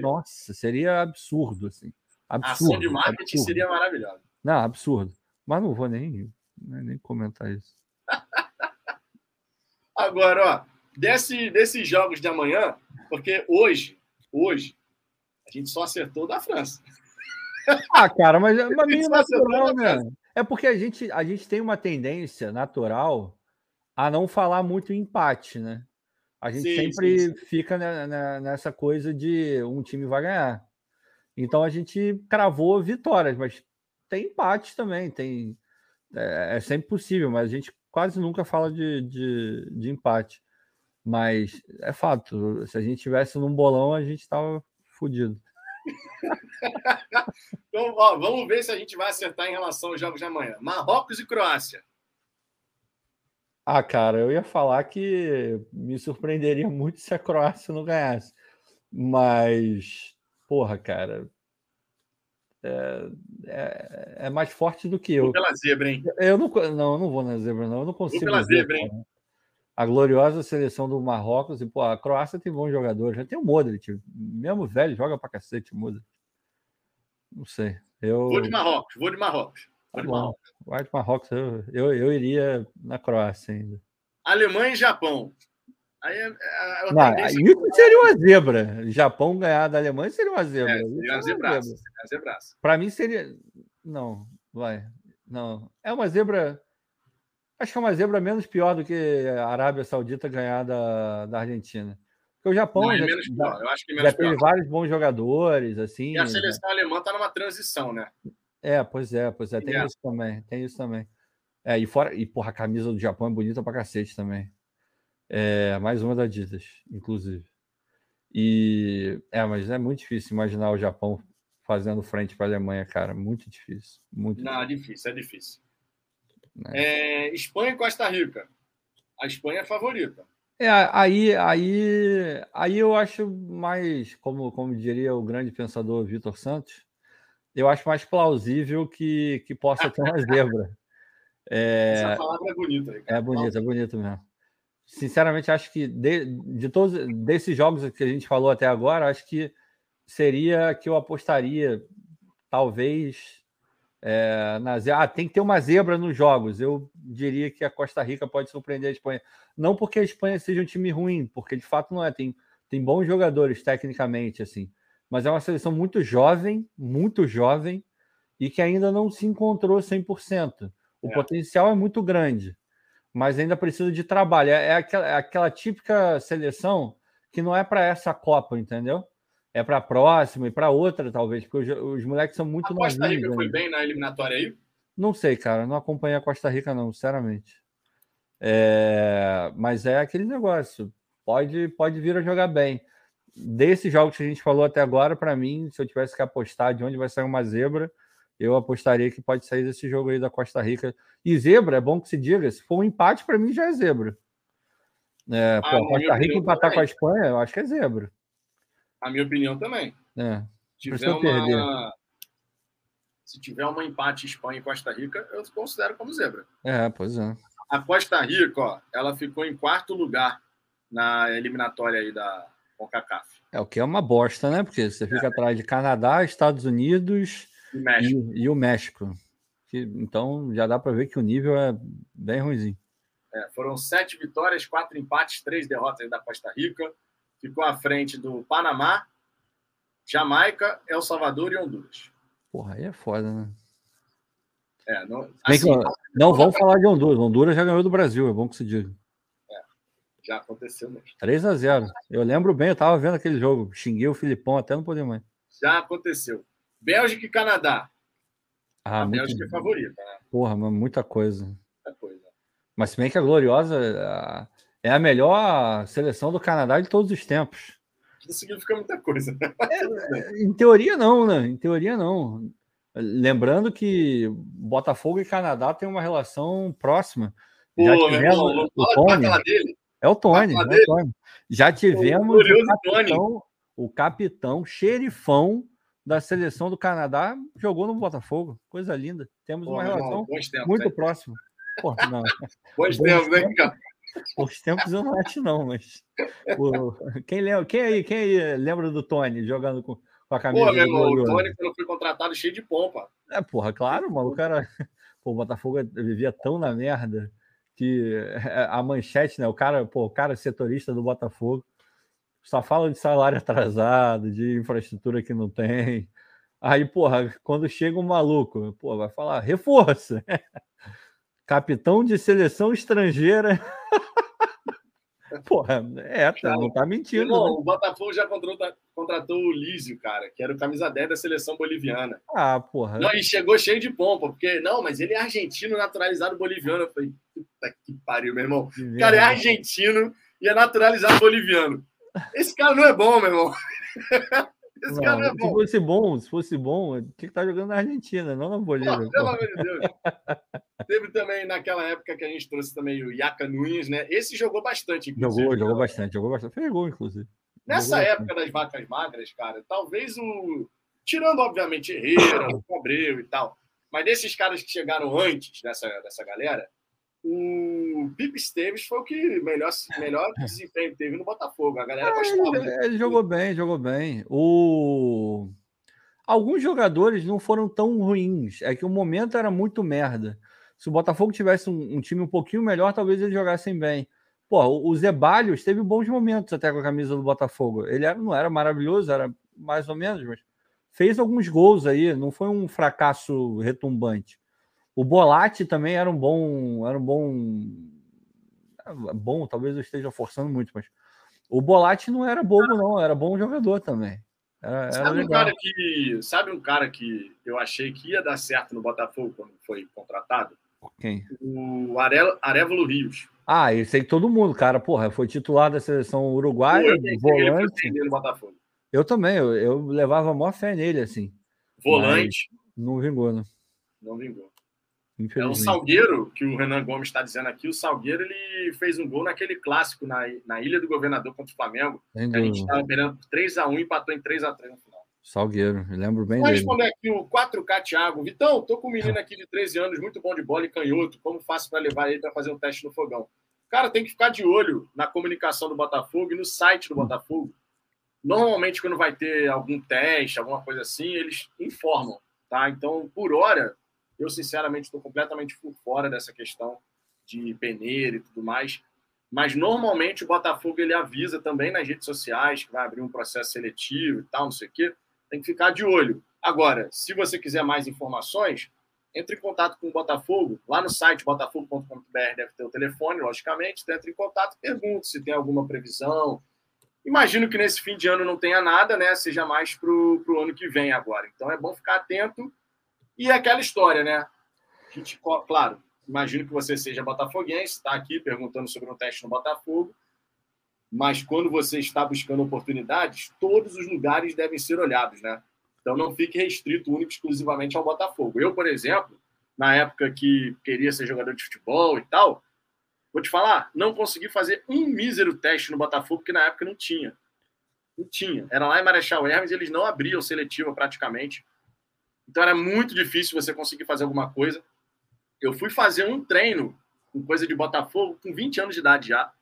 Nossa, seria absurdo, assim. Absurdo. A ação de marketing absurdo. seria maravilhosa. Não, absurdo. Mas não vou nem, nem comentar isso. [laughs] Agora, ó, desse, desses jogos de amanhã, porque hoje, hoje, a gente só acertou da França. [laughs] Ah, cara, mas, é meio natural, né? É porque a gente, a gente tem uma tendência natural a não falar muito em empate, né? A gente sim, sempre sim, sim. fica nessa coisa de um time vai ganhar. Então a gente cravou vitórias, mas tem empates também, tem é, é, sempre possível, mas a gente quase nunca fala de, de, de empate. Mas é fato, se a gente tivesse num bolão, a gente estava fodido. Então, ó, vamos ver se a gente vai acertar em relação aos jogos de amanhã. Marrocos e Croácia. Ah, cara, eu ia falar que me surpreenderia muito se a Croácia não ganhasse. Mas, porra, cara, é, é, é mais forte do que eu. Vou pela zebra, hein? Eu não, não, não vou na zebra, não. Eu não consigo. Vou pela zebra, hein? A gloriosa seleção do Marrocos. E, pô, a Croácia tem bons jogadores. Já tem o Modric. Mesmo velho, joga pra cacete Modric. Não sei. Eu... Vou de Marrocos, vou de Marrocos. Vou de Marrocos. Vai de Marrocos, eu, eu, eu iria na Croácia ainda. Alemanha e Japão. Aí, é, é, não, isso seria uma zebra. Japão ganhar da Alemanha seria uma zebra. É, seria uma zebraça. Para mim seria. Não, vai. Não. É uma zebra. Acho que é uma zebra menos pior do que a Arábia Saudita ganhar da, da Argentina. Porque o Japão não, é já, menos pior. Eu acho que é menos já teve vários bons jogadores. assim. E a seleção né? alemã está numa transição, né? É, pois é, pois é. Tem é. isso também. Tem isso também. É, e fora. E, porra, a camisa do Japão é bonita pra cacete também. É, mais uma da Adidas, inclusive. E é, mas é muito difícil imaginar o Japão fazendo frente para a Alemanha, cara. Muito difícil. Muito Não, é difícil, é difícil. É. É, Espanha e Costa Rica. A Espanha é favorita. É, aí, aí, aí eu acho mais, como, como diria o grande pensador Vitor Santos, eu acho mais plausível que, que possa ter uma zebra. É, Essa palavra é bonita. É bonita, é bonito mesmo sinceramente, acho que de, de todos desses jogos que a gente falou até agora, acho que seria que eu apostaria, talvez, é, na ah, tem que ter uma zebra nos jogos. Eu diria que a Costa Rica pode surpreender a Espanha. Não porque a Espanha seja um time ruim, porque de fato não é. Tem, tem bons jogadores tecnicamente, assim. Mas é uma seleção muito jovem, muito jovem, e que ainda não se encontrou 100%. O é. potencial é muito grande mas ainda precisa de trabalho. É, é aquela, é aquela típica seleção que não é para essa Copa, entendeu? É para a próxima e para outra, talvez, porque os, os, moleques são muito novos. A Costa Rica foi bem na eliminatória aí? Não sei, cara. Não acompanhei a Costa Rica, não, sinceramente. É... Mas é aquele negócio. Pode, pode vir a jogar bem. Desses jogos que a gente falou até agora, para mim, se eu tivesse que apostar de onde vai sair uma zebra, eu apostaria que pode sair desse jogo aí da Costa Rica. E zebra, é bom que se diga, se for um empate, para mim já é zebra. É, ah, pô, Costa Rica empatar com a Espanha, eu acho que é zebra. A minha opinião também. É. Se tiver, uma... se tiver um empate Espanha e Costa Rica, eu considero como zebra. É, pois é. A Costa Rica, ó, ela ficou em quarto lugar na eliminatória aí da CONCACAF. É, o que é uma bosta, né? Porque você fica é. atrás de Canadá, Estados Unidos, e, e, e o México. Que, então já dá para ver que o nível é bem ruimzinho. É, foram sete vitórias, quatro empates, três derrotas da Costa Rica. Ficou à frente do Panamá, Jamaica, El Salvador e Honduras. Porra, aí é foda, né? É, não, assim, não vamos falar de Honduras. Honduras já ganhou do Brasil, é bom que se diga. É, já aconteceu mesmo. 3 a 0 Eu lembro bem, eu tava vendo aquele jogo. Xinguei o Filipão até não poder mais. Já aconteceu. Bélgica e Canadá. Ah, a muito... Bélgica é favorita, né? Porra, mas muita coisa. Muita coisa. Mas se bem que a Gloriosa é a melhor seleção do Canadá de todos os tempos. Isso significa muita coisa. É, em teoria, não, né? Em teoria, não. Lembrando que Botafogo e Canadá têm uma relação próxima. Pô, Já tivemos o Tony. É o Tony, é o Tony. Já tivemos o capitão, o capitão xerifão da seleção do Canadá jogou no Botafogo. Coisa linda. Temos Pô, uma relação tempos, muito próxima. Pô, não. [laughs] Bons tempos, né, cara? Os tempos eu não acho, não, mas. O... Quem, lembra, quem, aí, quem aí lembra do Tony jogando com, com a camisa? Pô, meu irmão, o Tony, quando foi contratado, cheio de pompa. É, porra, claro, mano. O cara. Pô, o Botafogo vivia tão na merda que a manchete, né? O cara, pô, o cara setorista do Botafogo só fala de salário atrasado, de infraestrutura que não tem. Aí, porra, quando chega um maluco, pô, vai falar reforça. [laughs] Capitão de seleção estrangeira. [laughs] Porra, é, tá, não tá mentindo. Irmão, né? O Botafogo já contratou, contratou o Lísio, cara, que era o camisa 10 da seleção boliviana. Ah, porra. Não, e chegou cheio de pompa, porque, não, mas ele é argentino naturalizado boliviano. Eu falei, puta que pariu, meu irmão. O cara é argentino e é naturalizado boliviano. Esse cara não é bom, meu irmão. [laughs] Esse não, cara é bom. Se fosse bom, se fosse bom, tinha que estar jogando na Argentina, não na Bolívia. pelo amor de Deus. Teve também naquela época que a gente trouxe também o Iaca Nunes, né? Esse jogou bastante, inclusive. Jogou, jogou bastante, jogou bastante. Fez gol, inclusive. Nessa jogou época bastante. das vacas magras, cara, talvez o. Tirando, obviamente, Herrera, o Abreu e tal. Mas desses caras que chegaram antes dessa, dessa galera, o o Pipe Esteves foi o que melhor, melhor [laughs] desempenho teve no Botafogo. A galera ah, gostava. Ele, ele jogou bem, jogou bem. O... Alguns jogadores não foram tão ruins. É que o momento era muito merda. Se o Botafogo tivesse um, um time um pouquinho melhor, talvez eles jogassem bem. Pô, o Zebalhos teve bons momentos até com a camisa do Botafogo. Ele era, não era maravilhoso, era mais ou menos, mas fez alguns gols aí, não foi um fracasso retumbante. O Bolatti também era um bom, era um bom, bom, talvez eu esteja forçando muito, mas o Bolatti não era bobo não, era bom jogador também. Era, sabe um cara que, sabe um cara que eu achei que ia dar certo no Botafogo quando foi contratado? Quem? O Arelo, Arevalo Rios. Ah, eu sei que todo mundo, cara, porra, foi titular da seleção uruguaia, eu volante. Eu também, eu, eu levava a maior fé nele, assim. Volante. Não vingou, né? Não vingou. É o Salgueiro, que o Renan Gomes está dizendo aqui. O Salgueiro ele fez um gol naquele clássico na, na Ilha do Governador contra o Flamengo. a gente estava por 3x1 e empatou em 3x3 no final. Salgueiro, me lembro bem Vou dele. responder aqui o 4K Thiago. Vitão, tô com um menino aqui de 13 anos, muito bom de bola e canhoto. Como faço para levar ele para fazer um teste no fogão? Cara, tem que ficar de olho na comunicação do Botafogo e no site do Botafogo Normalmente, quando vai ter algum teste, alguma coisa assim, eles informam, tá? Então, por hora, eu sinceramente estou completamente por fora dessa questão de peneira e tudo mais. Mas normalmente o Botafogo ele avisa também nas redes sociais que vai abrir um processo seletivo e tal, não sei o quê. Tem que ficar de olho. Agora, se você quiser mais informações, entre em contato com o Botafogo. Lá no site botafogo.com.br deve ter o telefone, logicamente. Entre em contato, pergunte se tem alguma previsão, Imagino que nesse fim de ano não tenha nada, né? Seja mais para o ano que vem agora. Então é bom ficar atento. E aquela história, né? Gente, claro, imagino que você seja botafoguense, está aqui perguntando sobre um teste no Botafogo. Mas quando você está buscando oportunidades, todos os lugares devem ser olhados, né? Então não fique restrito único exclusivamente ao Botafogo. Eu, por exemplo, na época que queria ser jogador de futebol e tal, Vou te falar, não consegui fazer um mísero teste no Botafogo, porque na época não tinha. Não tinha. Era lá em Marechal Hermes eles não abriam seletiva praticamente. Então era muito difícil você conseguir fazer alguma coisa. Eu fui fazer um treino com coisa de Botafogo com 20 anos de idade já.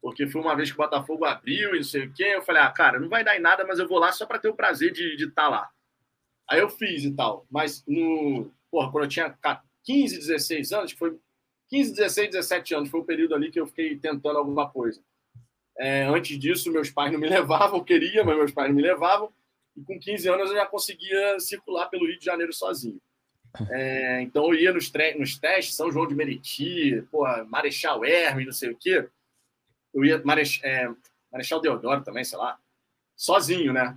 Porque foi uma vez que o Botafogo abriu e não sei o quê. Eu falei, ah, cara, não vai dar em nada, mas eu vou lá só para ter o prazer de estar tá lá. Aí eu fiz e tal. Mas no. Porra, quando eu tinha 15, 16 anos, foi 15, 16, 17 anos foi o período ali que eu fiquei tentando alguma coisa. É, antes disso, meus pais não me [laughs] levavam, eu queria, mas meus pais não me levavam. E com 15 anos eu já conseguia circular pelo Rio de Janeiro sozinho. É, então eu ia nos, nos, testes, São João de Meriti, porra, Marechal Hermes, não sei o quê. Eu ia Marech é, Marechal Deodoro também, sei lá, sozinho, né?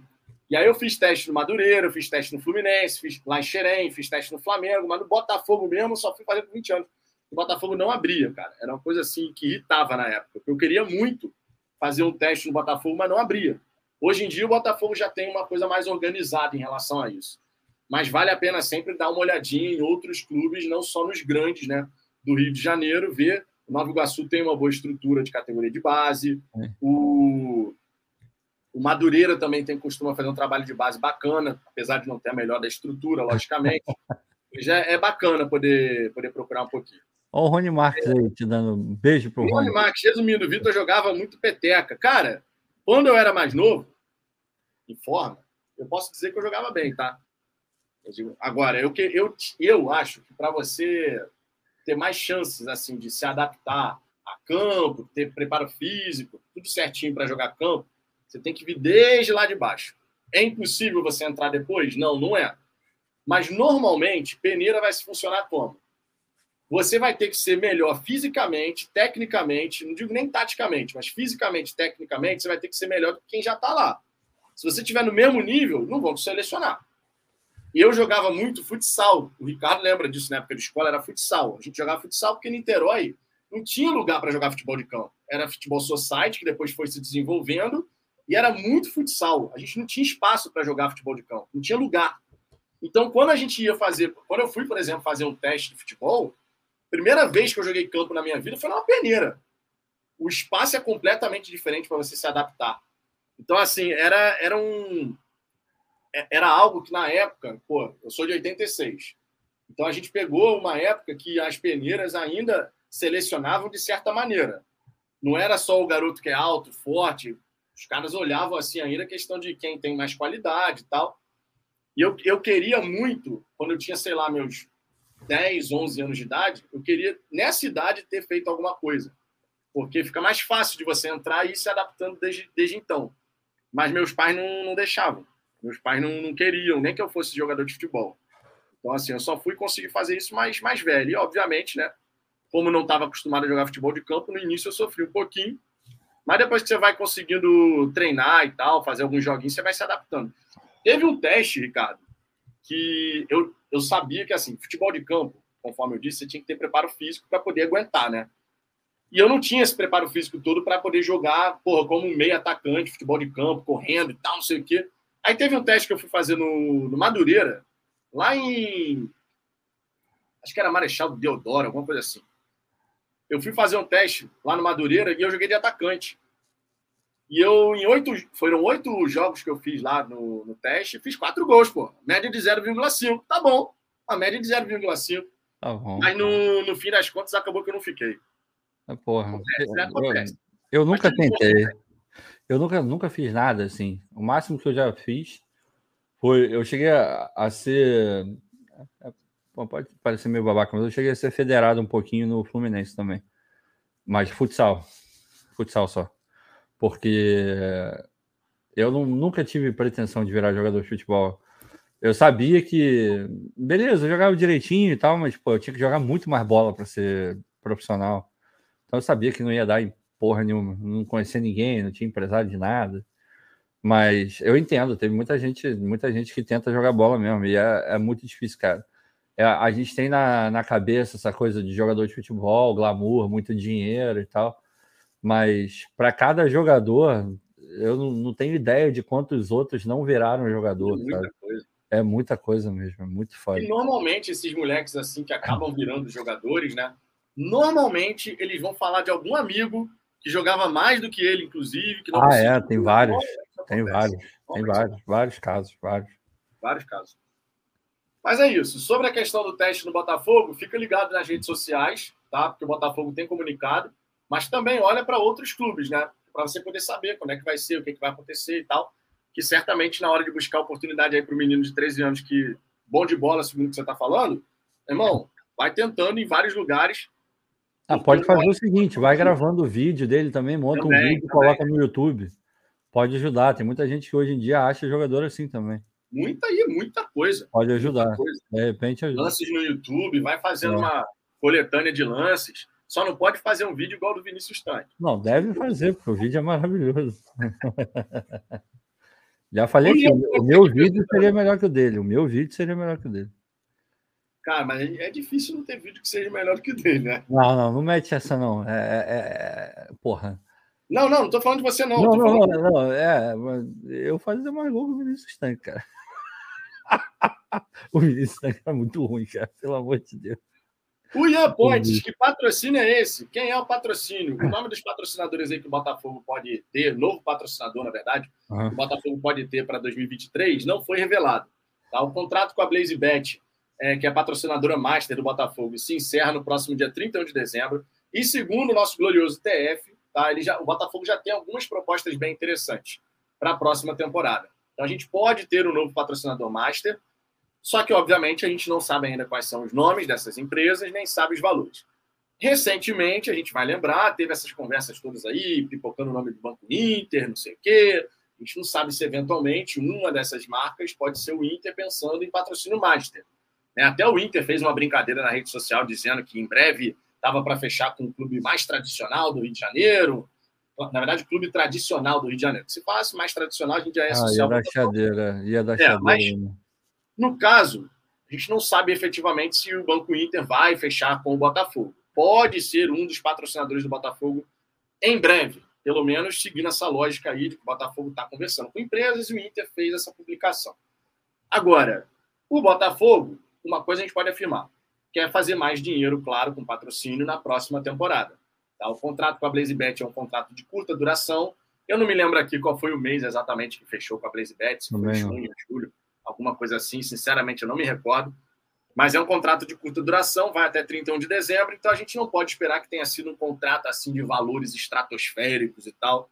E aí eu fiz teste no Madureira, fiz teste no Fluminense, fiz lá em Xerém, fiz teste no Flamengo, mas no Botafogo mesmo só fui fazer com 20 anos o Botafogo não abria, cara. Era uma coisa assim que irritava na época. Eu queria muito fazer um teste no Botafogo, mas não abria. Hoje em dia o Botafogo já tem uma coisa mais organizada em relação a isso. Mas vale a pena sempre dar uma olhadinha em outros clubes, não só nos grandes, né? Do Rio de Janeiro, ver. O Nova Iguaçu tem uma boa estrutura de categoria de base. É. O, o Madureira também tem costuma fazer um trabalho de base bacana, apesar de não ter a melhor da estrutura, logicamente. [laughs] Já é bacana poder, poder procurar um pouquinho. Olha o Rony Marques aí te dando um beijo pro Rony. Rony Marques, resumindo, o Vitor jogava muito peteca. Cara, quando eu era mais novo, em forma, eu posso dizer que eu jogava bem, tá? Eu digo, agora, eu, eu, eu acho que para você ter mais chances assim de se adaptar a campo, ter preparo físico, tudo certinho para jogar campo, você tem que vir desde lá de baixo. É impossível você entrar depois? Não, não é. Mas normalmente, peneira vai se funcionar como? Você vai ter que ser melhor fisicamente, tecnicamente, não digo nem taticamente, mas fisicamente, tecnicamente, você vai ter que ser melhor do que quem já está lá. Se você estiver no mesmo nível, não vão te selecionar. E eu jogava muito futsal. O Ricardo lembra disso na época de escola, era futsal. A gente jogava futsal porque Niterói não tinha lugar para jogar futebol de campo. Era futebol society, que depois foi se desenvolvendo, e era muito futsal. A gente não tinha espaço para jogar futebol de campo, não tinha lugar. Então, quando a gente ia fazer, quando eu fui, por exemplo, fazer um teste de futebol, Primeira vez que eu joguei campo na minha vida foi numa peneira. O espaço é completamente diferente para você se adaptar. Então, assim, era, era um. É, era algo que na época, pô, eu sou de 86. Então a gente pegou uma época que as peneiras ainda selecionavam de certa maneira. Não era só o garoto que é alto, forte. Os caras olhavam assim ainda a questão de quem tem mais qualidade e tal. E eu, eu queria muito, quando eu tinha, sei lá, meus 10, 11 anos de idade, eu queria, nessa idade, ter feito alguma coisa. Porque fica mais fácil de você entrar e ir se adaptando desde, desde então. Mas meus pais não, não deixavam. Meus pais não, não queriam nem que eu fosse jogador de futebol. Então, assim, eu só fui conseguir fazer isso mais, mais velho. E, obviamente, né, como não estava acostumado a jogar futebol de campo, no início eu sofri um pouquinho. Mas depois que você vai conseguindo treinar e tal, fazer alguns joguinhos, você vai se adaptando. Teve um teste, Ricardo, que eu, eu sabia que, assim, futebol de campo, conforme eu disse, você tinha que ter preparo físico para poder aguentar, né? E eu não tinha esse preparo físico todo para poder jogar, porra, como um meio atacante, futebol de campo, correndo e tal, não sei o quê. Aí teve um teste que eu fui fazer no, no Madureira, lá em. Acho que era Marechal Deodoro, alguma coisa assim. Eu fui fazer um teste lá no Madureira e eu joguei de atacante. E eu, em oito. Foram oito jogos que eu fiz lá no, no teste, fiz quatro gols, pô. Média de 0,5. Tá bom. A média de 0,5. Tá bom. Mas no, no fim das contas acabou que eu não fiquei. Ah, porra. Acontece, acontece. Eu, eu nunca tentei. Eu nunca, nunca fiz nada assim. O máximo que eu já fiz foi. Eu cheguei a, a ser. Pode parecer meio babaca, mas eu cheguei a ser federado um pouquinho no Fluminense também. Mas futsal. Futsal só. Porque eu não, nunca tive pretensão de virar jogador de futebol. Eu sabia que, beleza, eu jogava direitinho e tal, mas pô, eu tinha que jogar muito mais bola para ser profissional. Então eu sabia que não ia dar em porra nenhuma, não conhecia ninguém, não tinha empresário de nada. Mas eu entendo, teve muita gente, muita gente que tenta jogar bola mesmo, e é, é muito difícil, cara. É, a gente tem na, na cabeça essa coisa de jogador de futebol, glamour, muito dinheiro e tal. Mas para cada jogador, eu não, não, tenho ideia de quantos outros não viraram jogador. É muita, coisa. É muita coisa mesmo, é muito foda. E normalmente esses moleques assim que acabam virando jogadores, né? Normalmente eles vão falar de algum amigo que jogava mais do que ele, inclusive. Que ah, é, tem vários. Tem vários. Tem vários, vários casos, vários. Vários casos. Mas é isso. Sobre a questão do teste no Botafogo, fica ligado nas redes sociais, tá? Porque o Botafogo tem comunicado, mas também olha para outros clubes, né? Para você poder saber quando é que vai ser, o que, é que vai acontecer e tal. Que certamente na hora de buscar oportunidade aí para o menino de 13 anos que bom de bola, segundo o que você está falando, irmão, vai tentando em vários lugares ah, pode fazer o seguinte, vai gravando o vídeo dele também, monta também, um vídeo e coloca no YouTube. Pode ajudar. Tem muita gente que hoje em dia acha jogador assim também. Muita e muita coisa. Pode ajudar. Coisa. De repente ajuda. Lances no YouTube, vai fazendo é. uma coletânea de lances. Só não pode fazer um vídeo igual do Vinícius Tanque. Não, deve fazer, porque o vídeo é maravilhoso. [laughs] Já falei que o meu vídeo seria melhor que o dele. O meu vídeo seria melhor que o dele. Cara, mas é difícil não ter vídeo que seja melhor que o dele, né? Não, não, não mete essa, não. É, é, é... Porra. Não, não, não tô falando de você, não. Não, não, falando... não, não, é, eu fazia mais gol que o Vinícius Tanque, cara. [laughs] o Vinícius Tanque é muito ruim, cara, pelo amor de Deus. O Ian Pontes, que patrocínio é esse? Quem é o patrocínio? O nome dos patrocinadores aí que o Botafogo pode ter, novo patrocinador, na verdade, uhum. que o Botafogo pode ter para 2023, não foi revelado. Tá? O contrato com a Blaze Bet é, que é a patrocinadora master do Botafogo, se encerra no próximo dia 31 de dezembro. E segundo o nosso glorioso TF, tá, ele já, o Botafogo já tem algumas propostas bem interessantes para a próxima temporada. Então a gente pode ter um novo patrocinador master, só que obviamente a gente não sabe ainda quais são os nomes dessas empresas, nem sabe os valores. Recentemente, a gente vai lembrar, teve essas conversas todas aí, pipocando o nome do Banco Inter, não sei o quê. A gente não sabe se eventualmente uma dessas marcas pode ser o Inter pensando em patrocínio master. Né? Até o Inter fez uma brincadeira na rede social dizendo que em breve estava para fechar com o clube mais tradicional do Rio de Janeiro. Na verdade, o clube tradicional do Rio de Janeiro. Se falasse mais tradicional, a gente já é ah, social. Ia dar chadeira, ia dar é, chadeira. Mas, no caso, a gente não sabe efetivamente se o Banco Inter vai fechar com o Botafogo. Pode ser um dos patrocinadores do Botafogo em breve, pelo menos seguindo essa lógica aí de que o Botafogo está conversando com empresas e o Inter fez essa publicação. Agora, o Botafogo uma coisa a gente pode afirmar, que é fazer mais dinheiro, claro, com patrocínio na próxima temporada. Tá? O contrato com a BlazeBet é um contrato de curta duração. Eu não me lembro aqui qual foi o mês exatamente que fechou com a BlazeBet, se foi junho, julho, alguma coisa assim. Sinceramente, eu não me recordo. Mas é um contrato de curta duração, vai até 31 de dezembro, então a gente não pode esperar que tenha sido um contrato assim de valores estratosféricos e tal.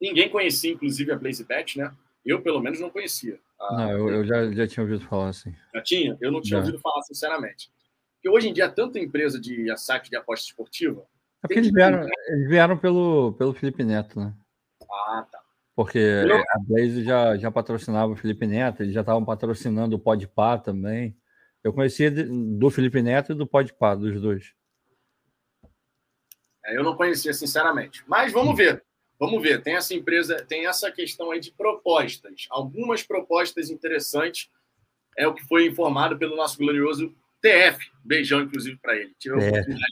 Ninguém conhecia, inclusive, a BlazeBet, né? Eu, pelo menos, não conhecia. Não, eu, eu já, já tinha ouvido falar assim. Já tinha? Eu não tinha já. ouvido falar, sinceramente. Porque hoje em dia, tanta empresa de site de aposta esportiva. É porque eles vieram, eles vieram pelo, pelo Felipe Neto, né? Ah, tá. Porque eu... a Blaze já, já patrocinava o Felipe Neto, eles já estavam patrocinando o Podpah também. Eu conhecia do Felipe Neto e do Podpah, dos dois. É, eu não conhecia, sinceramente. Mas vamos ver. Vamos ver. Tem essa empresa, tem essa questão aí de propostas. Algumas propostas interessantes. É o que foi informado pelo nosso glorioso TF. Beijão, inclusive, para ele.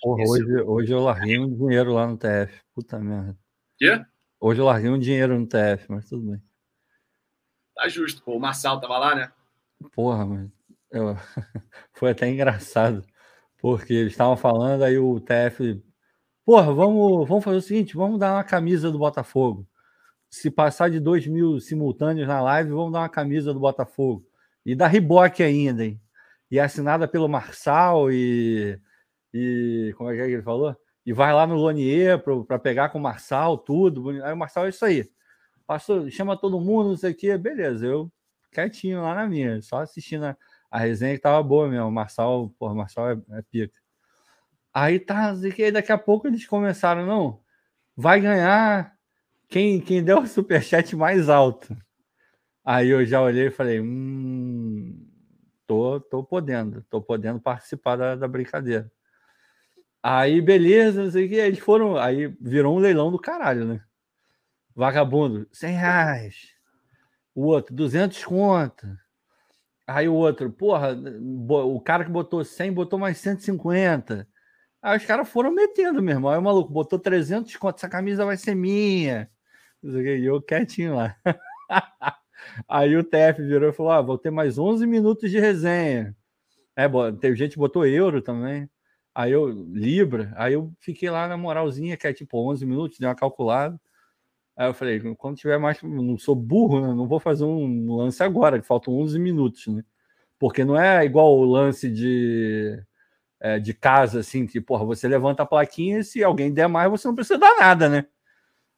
Porra, hoje, hoje eu larguei um dinheiro lá no TF. Puta merda. Quê? Hoje eu larguei um dinheiro no TF, mas tudo bem. Tá justo, pô. O Marçal tava lá, né? Porra, mas eu... [laughs] foi até engraçado, porque eles estavam falando, aí o TF, porra, vamos, vamos fazer o seguinte, vamos dar uma camisa do Botafogo. Se passar de 2 mil simultâneos na live, vamos dar uma camisa do Botafogo. E da Riboc ainda, hein? E assinada pelo Marçal e, e. Como é que é ele falou? E vai lá no Lonier para pegar com o Marçal, tudo. Aí o Marçal é isso aí. Passou, chama todo mundo, não sei o quê. Beleza, eu quietinho lá na minha, só assistindo a, a resenha que tava boa mesmo. O Marçal, porra, Marçal é, é pica. Aí tá, que daqui a pouco eles começaram, não, vai ganhar quem, quem der o superchat mais alto. Aí eu já olhei e falei, hum, tô, tô podendo, tô podendo participar da, da brincadeira. Aí, beleza, não sei o que, eles foram, aí virou um leilão do caralho, né? Vagabundo, 100 reais. O outro, 200 conto. Aí o outro, porra, o cara que botou 100 botou mais 150. Aí os caras foram metendo, meu irmão. Aí o maluco botou 300 conto, essa camisa vai ser minha. E eu quietinho lá. [laughs] Aí o TF virou e falou: ah, vou ter mais 11 minutos de resenha. É, teve gente que botou euro também. Aí eu, Libra. Aí eu fiquei lá na moralzinha, que é tipo 11 minutos, dei uma calculada. Aí eu falei, quando tiver mais, não sou burro, né? Não vou fazer um lance agora, que faltam 11 minutos, né? Porque não é igual o lance de, é, de casa, assim, que, porra, você levanta a plaquinha e se alguém der mais, você não precisa dar nada, né?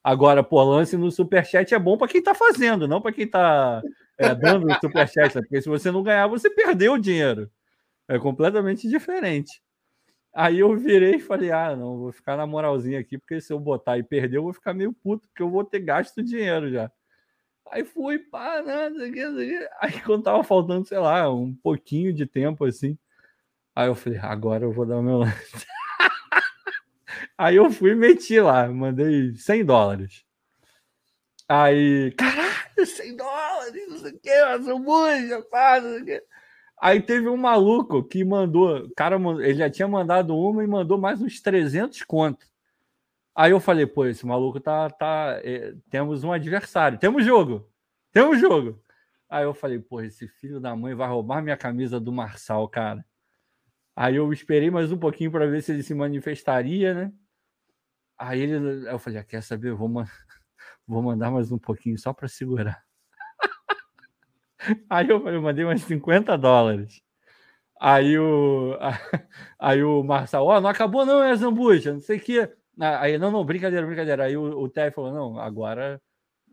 Agora, pô, lance no superchat é bom para quem tá fazendo, não para quem tá é, dando o superchat, né? Porque se você não ganhar, você perdeu o dinheiro. É completamente diferente. Aí eu virei e falei: ah, não, vou ficar na moralzinha aqui, porque se eu botar e perder, eu vou ficar meio puto, porque eu vou ter gasto dinheiro já. Aí fui, pá, nada, [laughs] aí quando tava faltando, sei lá, um pouquinho de tempo assim, aí eu falei: agora eu vou dar o meu lance. [laughs] aí eu fui e meti lá, mandei 100 dólares. Aí, caralho, 100 dólares, não sei o que, eu sou muito, pá, não sei o que. Aí teve um maluco que mandou, cara, ele já tinha mandado uma e mandou mais uns 300 contos. Aí eu falei, pô, esse maluco tá, tá, é, temos um adversário, temos jogo, temos jogo. Aí eu falei, pô, esse filho da mãe vai roubar minha camisa do Marçal, cara. Aí eu esperei mais um pouquinho para ver se ele se manifestaria, né? Aí ele, eu falei, ah, quer saber? Vou, [laughs] vou mandar mais um pouquinho só para segurar. [laughs] Aí eu, eu mandei mais 50 dólares. Aí o, [laughs] aí o Marçal, ó, oh, não acabou não, é Zambuja, não sei o quê. Ah, aí, não, não, brincadeira, brincadeira. Aí o, o Té falou, não, agora,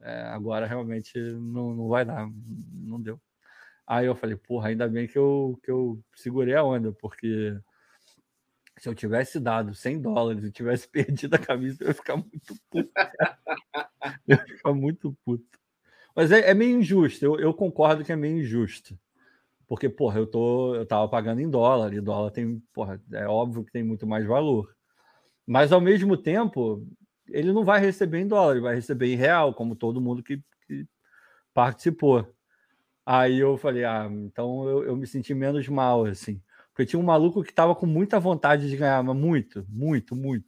é, agora realmente não, não vai dar, não deu. Aí eu falei, porra, ainda bem que eu, que eu segurei a onda, porque se eu tivesse dado 100 dólares e tivesse [laughs] perdido a camisa, eu ia ficar muito puto. eu ia ficar muito puto. Mas é, é meio injusto, eu, eu, concordo que é meio injusto. Porque, porra, eu, tô, eu tava pagando em dólar, e dólar tem, porra, é óbvio que tem muito mais valor. Mas, ao mesmo tempo, ele não vai receber em dólar, ele vai receber em real, como todo mundo que, que participou. Aí eu falei, ah, então eu, eu, me senti menos mal, assim. Porque tinha um maluco que tava com muita vontade de ganhar, mas muito, muito, muito.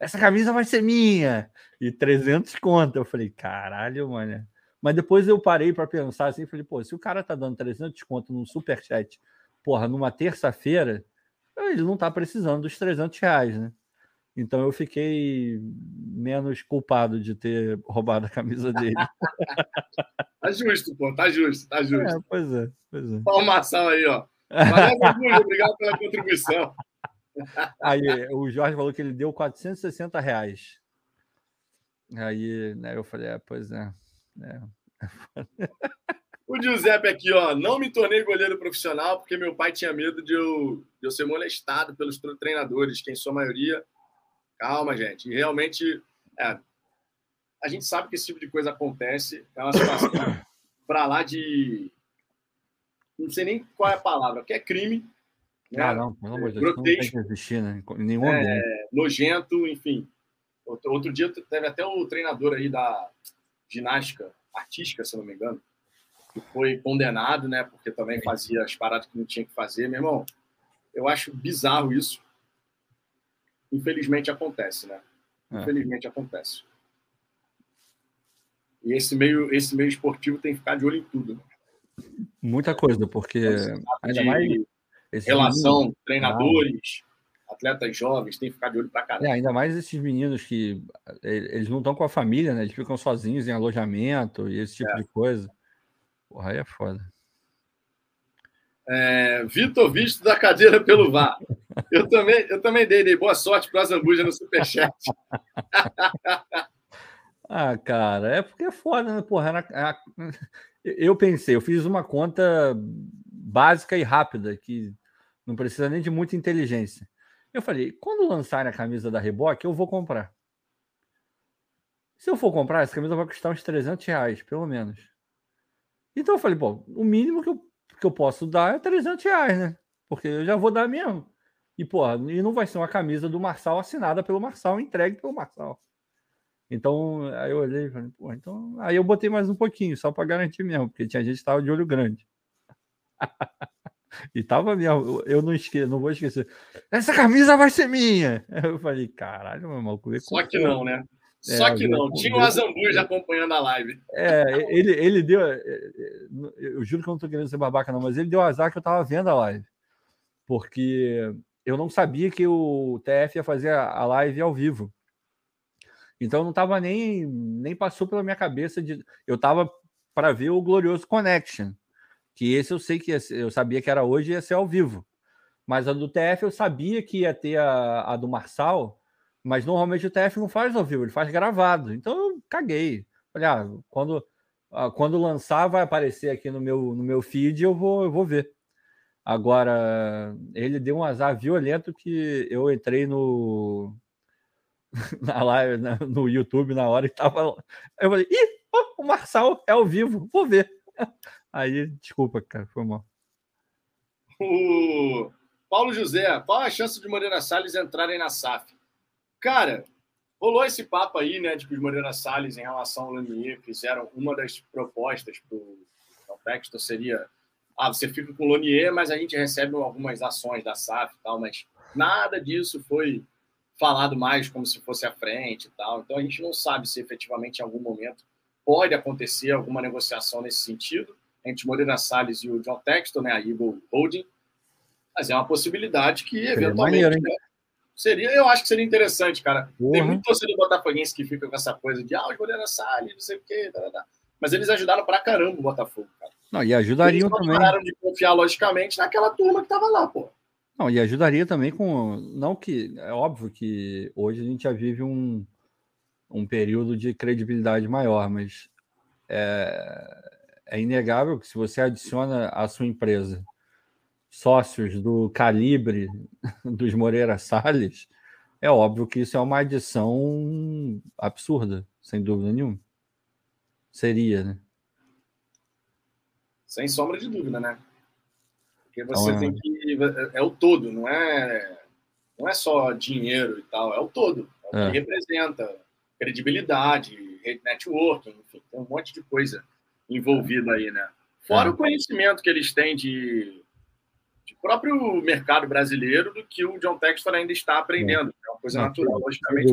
Essa camisa vai ser minha! E 300 conto. Eu falei, caralho, mano. Mas depois eu parei para pensar assim, falei, pô, se o cara tá dando 300 desconto num superchat, porra, numa terça-feira, ele não tá precisando dos 300 reais, né? Então eu fiquei menos culpado de ter [laughs] roubado a camisa dele. [laughs] tá justo, pô, tá justo, tá justo. É, pois é, pois é. Palmação aí, ó. Valeu, obrigado pela contribuição. [laughs] Aí o Jorge falou que ele deu 460 reais. Aí né, eu falei, é, pois é. É. O Giuseppe aqui, ó. Não me tornei goleiro profissional porque meu pai tinha medo de eu, de eu ser molestado pelos treinadores, que em sua maioria. Calma, gente. E realmente, é, a gente sabe que esse tipo de coisa acontece. É uma situação [coughs] para lá de. Não sei nem qual é a palavra, que é crime. Né? Ah, não, pelo amor de Deus. Não tem que existir, né? Nenhum é, Nojento, enfim. Outro, outro dia teve até o treinador aí da ginástica artística, se não me engano, que foi condenado, né? Porque também fazia as paradas que não tinha que fazer. Meu irmão, eu acho bizarro isso. Infelizmente acontece, né? É. Infelizmente é. acontece. E esse meio, esse meio esportivo tem que ficar de olho em tudo. Né? Muita coisa, porque ainda mais relação, meninos, treinadores. Atletas jovens, tem que ficar de olho pra caramba. É, ainda mais esses meninos que eles não estão com a família, né? Eles ficam sozinhos em alojamento e esse tipo é. de coisa. Porra, aí é foda. É, Vitor Visto da cadeira pelo VAR. Eu também, eu também dei, dei boa sorte para a Zambuja no Superchat. [laughs] ah, cara, é porque é foda, né? Porra, era, era, eu pensei, eu fiz uma conta básica e rápida, que não precisa nem de muita inteligência. Eu falei, quando lançarem a camisa da Reboque, eu vou comprar. Se eu for comprar, essa camisa vai custar uns 300 reais, pelo menos. Então eu falei, pô, o mínimo que eu, que eu posso dar é 300 reais, né? Porque eu já vou dar mesmo. E, porra, e não vai ser uma camisa do Marçal assinada pelo Marçal, entregue pelo Marçal. Então, aí eu olhei e falei, pô, então. Aí eu botei mais um pouquinho, só para garantir mesmo, porque tinha gente que estava de olho grande. [laughs] e tava mesmo, eu não esqueço, não vou esquecer. Essa camisa vai ser minha! [laughs] Eu falei, caralho, meu irmão, Só que não, né? É, Só que não, tinha o Azambuja acompanhando a live. É, ele, ele deu. É, é, eu juro que eu não tô querendo ser babaca, não, mas ele deu azar que eu tava vendo a live. Porque eu não sabia que o TF ia fazer a live ao vivo. Então não tava nem. Nem passou pela minha cabeça de. Eu tava para ver o Glorioso Connection. Que esse eu sei que ia, eu sabia que era hoje e ia ser ao vivo. Mas a do TF eu sabia que ia ter a, a do Marçal mas normalmente o TF não faz ao vivo, ele faz gravado. Então eu caguei. Falei, ah, quando, ah, quando lançar, vai aparecer aqui no meu, no meu feed eu vou, eu vou ver. Agora, ele deu um azar violento que eu entrei no. [laughs] Na live, no YouTube na hora e tava. Eu falei, ih, oh, o Marçal é ao vivo, vou ver. [laughs] Aí, desculpa, cara, foi mal. O Paulo José, qual a chance de Moreira Salles entrarem na SAF? Cara, rolou esse papo aí, né, de que os Moreira Salles, em relação ao Lanier, fizeram uma das propostas para o texto seria ah, você fica com o Lonier, mas a gente recebe algumas ações da SAF e tal, mas nada disso foi falado mais como se fosse à frente e tal. Então a gente não sabe se efetivamente em algum momento pode acontecer alguma negociação nesse sentido entre Moreira Salles e o John Texton, né, a Eagle Holding, mas é uma possibilidade que eventualmente maneiro, Seria, eu acho que seria interessante, cara. Uhum. Tem muito torcedor botafoguense que fica com essa coisa de ah, os goleiros Salles, não sei o quê, tá, tá, tá. mas eles ajudaram pra caramba o Botafogo, cara. Não, e ajudariam eles também. pararam de confiar, logicamente, naquela turma que tava lá, pô. Não, e ajudaria também com. Não que. É óbvio que hoje a gente já vive um, um período de credibilidade maior, mas é, é inegável que se você adiciona à sua empresa sócios do calibre [laughs] dos Moreira Salles, é óbvio que isso é uma adição absurda, sem dúvida nenhuma. Seria, né? Sem sombra de dúvida, né? Porque você então, tem que. É o todo, não é, não é só dinheiro e tal, é o todo. É o que é. representa credibilidade, networking, enfim, tem um monte de coisa envolvida aí, né? Fora é. o conhecimento que eles têm de próprio mercado brasileiro do que o John Textor ainda está aprendendo. É uma coisa natural, logicamente,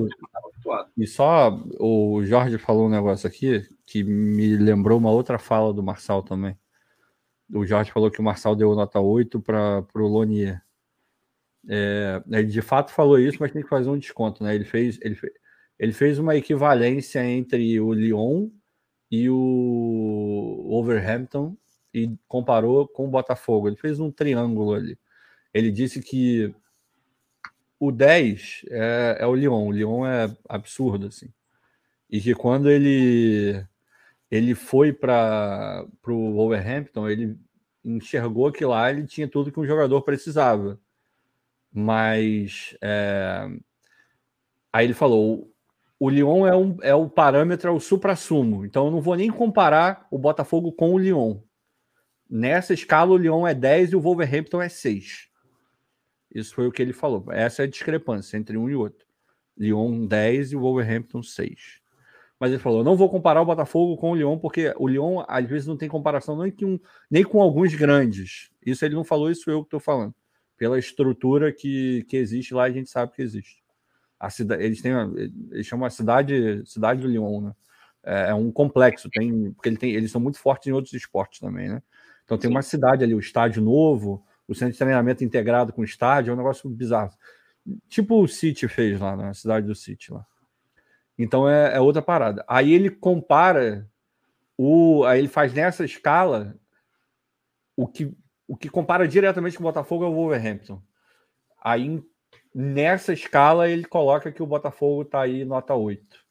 E só o Jorge falou um negócio aqui que me lembrou uma outra fala do Marçal também. O Jorge falou que o Marçal deu nota 8 para o Lonier. É, ele de fato falou isso, mas tem que fazer um desconto, né? Ele fez, ele fez, ele fez uma equivalência entre o Lyon e o Overhampton e comparou com o Botafogo. Ele fez um triângulo ali. Ele disse que o 10 é, é o Lyon. O Lyon é absurdo, assim. E que quando ele ele foi para o Wolverhampton, ele enxergou que lá ele tinha tudo que um jogador precisava. Mas é... aí ele falou: o Lyon é, um, é o parâmetro, é o supra-sumo. Então eu não vou nem comparar o Botafogo com o Lyon. Nessa escala, o Lyon é 10 e o Wolverhampton é 6. Isso foi o que ele falou. Essa é a discrepância entre um e outro. Lyon 10 e o Wolverhampton 6. Mas ele falou: não vou comparar o Botafogo com o Lyon, porque o Lyon às vezes não tem comparação nem com, nem com alguns grandes. Isso ele não falou, isso eu que estou falando. Pela estrutura que, que existe lá, a gente sabe que existe. A cidade, eles têm, eles chamam a cidade, cidade do Lyon, né? É, é um complexo, tem, porque ele tem, eles são muito fortes em outros esportes também, né? Então tem Sim. uma cidade ali, o estádio novo, o centro de treinamento integrado com o estádio, é um negócio bizarro. Tipo o City fez lá, na cidade do City lá. Então é, é, outra parada. Aí ele compara o. Aí ele faz nessa escala o que, o que compara diretamente com o Botafogo é o Wolverhampton. Aí nessa escala ele coloca que o Botafogo está aí nota 8.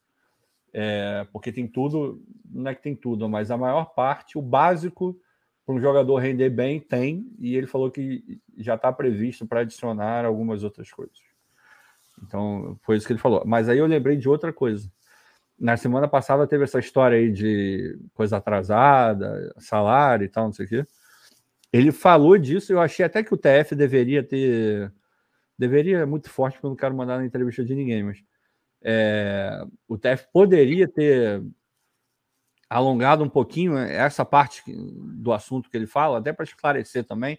É, porque tem tudo, não é que tem tudo, mas a maior parte, o básico para um jogador render bem, tem, e ele falou que já está previsto para adicionar algumas outras coisas. Então, foi isso que ele falou. Mas aí eu lembrei de outra coisa. Na semana passada teve essa história aí de coisa atrasada, salário e tal, não sei o quê. Ele falou disso, eu achei até que o TF deveria ter. Deveria, é muito forte, porque eu não quero mandar na entrevista de ninguém, mas. É, o TF poderia ter alongado um pouquinho essa parte do assunto que ele fala, até para esclarecer também.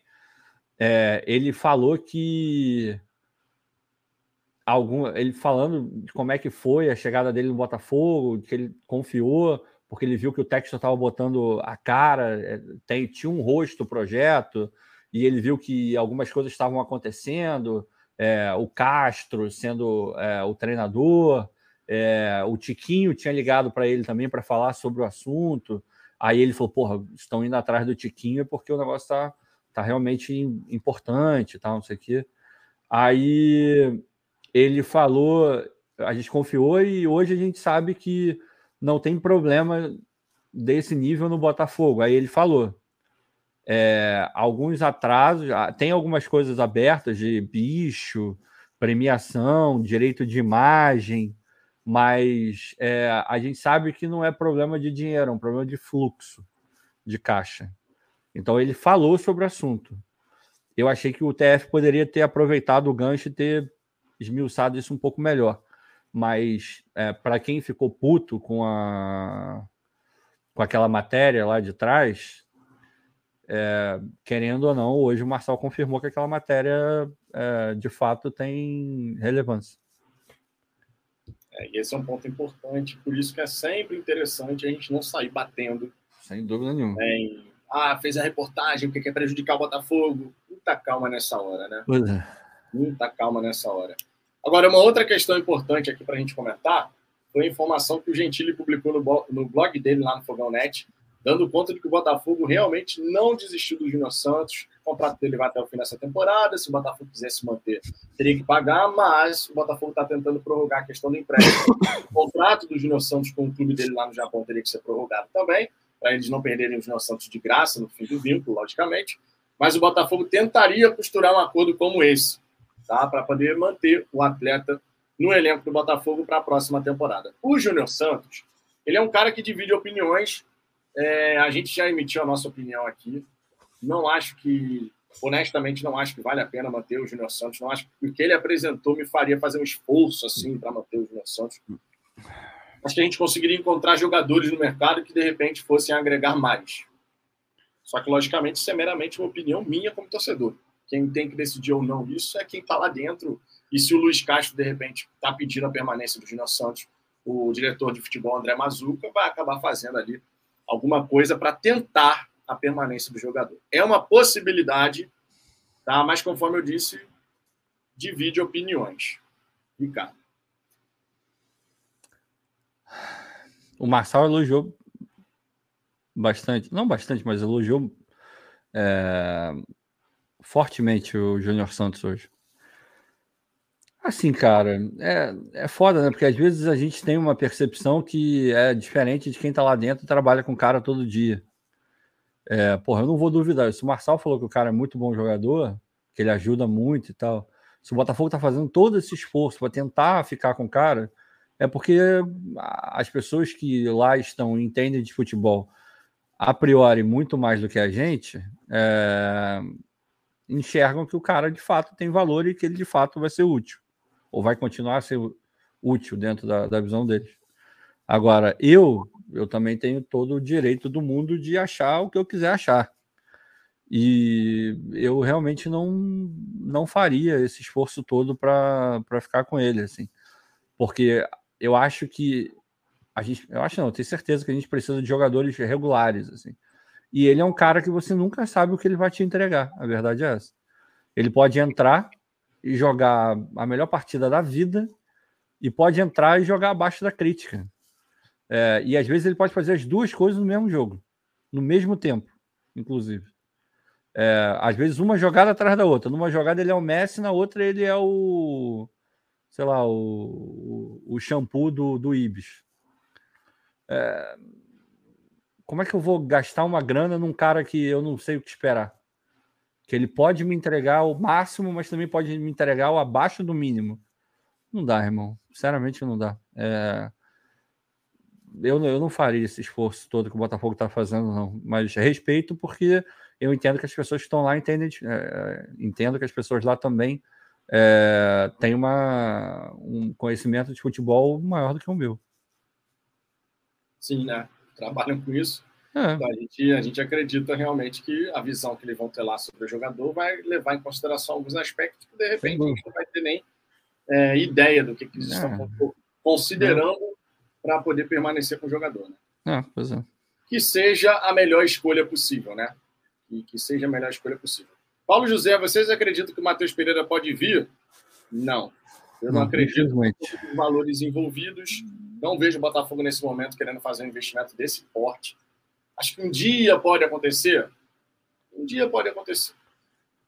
É, ele falou que algum, ele falando de como é que foi a chegada dele no Botafogo, que ele confiou, porque ele viu que o Texas estava botando a cara, é, tem, tinha um rosto o projeto, e ele viu que algumas coisas estavam acontecendo, é, o Castro sendo é, o treinador, é, o Tiquinho tinha ligado para ele também para falar sobre o assunto. Aí ele falou: Porra, estão indo atrás do Tiquinho porque o negócio está tá realmente importante, tal, não sei o quê. Aí ele falou, a gente confiou e hoje a gente sabe que não tem problema desse nível no Botafogo. Aí ele falou. É, alguns atrasos, ah, tem algumas coisas abertas de bicho, premiação, direito de imagem, mas é, a gente sabe que não é problema de dinheiro, é um problema de fluxo de caixa. Então ele falou sobre o assunto. Eu achei que o TF poderia ter aproveitado o gancho e ter esmiuçado isso um pouco melhor. Mas é, para quem ficou puto com a com aquela matéria lá de trás, é, querendo ou não, hoje o Marçal confirmou que aquela matéria é, de fato tem relevância. É, e esse é um ponto importante, por isso que é sempre interessante a gente não sair batendo. Sem dúvida nenhuma. Em, ah, fez a reportagem porque quer prejudicar o Botafogo. Muita calma nessa hora, né? Pois é muita calma nessa hora. Agora, uma outra questão importante aqui para a gente comentar foi a informação que o Gentili publicou no, no blog dele lá no Fogão Net, dando conta de que o Botafogo realmente não desistiu do Júnior Santos. O contrato dele vai até o fim dessa temporada. Se o Botafogo quisesse manter, teria que pagar, mas o Botafogo está tentando prorrogar a questão do empréstimo. O contrato do Júnior Santos com o clube dele lá no Japão teria que ser prorrogado também, para eles não perderem o Júnior Santos de graça no fim do vínculo, logicamente. Mas o Botafogo tentaria costurar um acordo como esse tá? para poder manter o atleta no elenco do Botafogo para a próxima temporada. O Júnior Santos, ele é um cara que divide opiniões. É, a gente já emitiu a nossa opinião aqui. Não acho que, honestamente, não acho que vale a pena manter o Júnior Santos. Não acho que o que ele apresentou me faria fazer um esforço assim para manter o Júnior Santos. Acho que a gente conseguiria encontrar jogadores no mercado que de repente fossem agregar mais. Só que, logicamente, isso é meramente uma opinião minha como torcedor. Quem tem que decidir ou não isso é quem está lá dentro. E se o Luiz Castro, de repente, está pedindo a permanência do Júnior Santos, o diretor de futebol, André Mazuca, vai acabar fazendo ali alguma coisa para tentar a permanência do jogador. É uma possibilidade, tá? mas conforme eu disse, divide opiniões. Ricardo. O Marçal elogiou bastante, não bastante, mas elogiou é, fortemente o Júnior Santos hoje. Assim, cara, é, é foda, né? Porque às vezes a gente tem uma percepção que é diferente de quem tá lá dentro e trabalha com o cara todo dia. É, porra, eu não vou duvidar. Se o Marçal falou que o cara é muito bom jogador, que ele ajuda muito e tal. Se o Botafogo tá fazendo todo esse esforço para tentar ficar com o cara, é porque as pessoas que lá estão entendem de futebol a priori muito mais do que a gente, é, enxergam que o cara de fato tem valor e que ele de fato vai ser útil, ou vai continuar a ser útil dentro da, da visão deles. Agora, eu, eu também tenho todo o direito do mundo de achar o que eu quiser achar. E eu realmente não, não faria esse esforço todo para ficar com ele, assim. Porque eu acho que a gente, eu acho não, eu tenho certeza que a gente precisa de jogadores regulares, assim. E ele é um cara que você nunca sabe o que ele vai te entregar. A verdade é essa. Ele pode entrar e jogar a melhor partida da vida e pode entrar e jogar abaixo da crítica. É, e às vezes ele pode fazer as duas coisas no mesmo jogo, no mesmo tempo, inclusive. É, às vezes uma jogada atrás da outra. Numa jogada ele é o Messi, na outra ele é o, sei lá, o, o, shampoo do, do Ibis. É, como é que eu vou gastar uma grana num cara que eu não sei o que esperar? Que ele pode me entregar o máximo, mas também pode me entregar o abaixo do mínimo. Não dá, irmão. Sinceramente, não dá. É... Eu, eu não faria esse esforço todo que o Botafogo está fazendo, não. Mas respeito, porque eu entendo que as pessoas que estão lá entendem, é, entendo que as pessoas lá também é, têm uma, um conhecimento de futebol maior do que o meu. Sim, né? Trabalham com isso. É. Então, a, gente, a gente acredita realmente que a visão que eles vão ter lá sobre o jogador vai levar em consideração alguns aspectos que, de repente, a gente não vai ter nem é, ideia do que, que eles é. estão considerando para poder permanecer com o jogador. Né? É, é. Que seja a melhor escolha possível, né? E que seja a melhor escolha possível. Paulo José, vocês acreditam que o Matheus Pereira pode vir? Não. Eu não, não acredito nos valores envolvidos. Não vejo o Botafogo nesse momento querendo fazer um investimento desse porte. Acho que um dia pode acontecer. Um dia pode acontecer.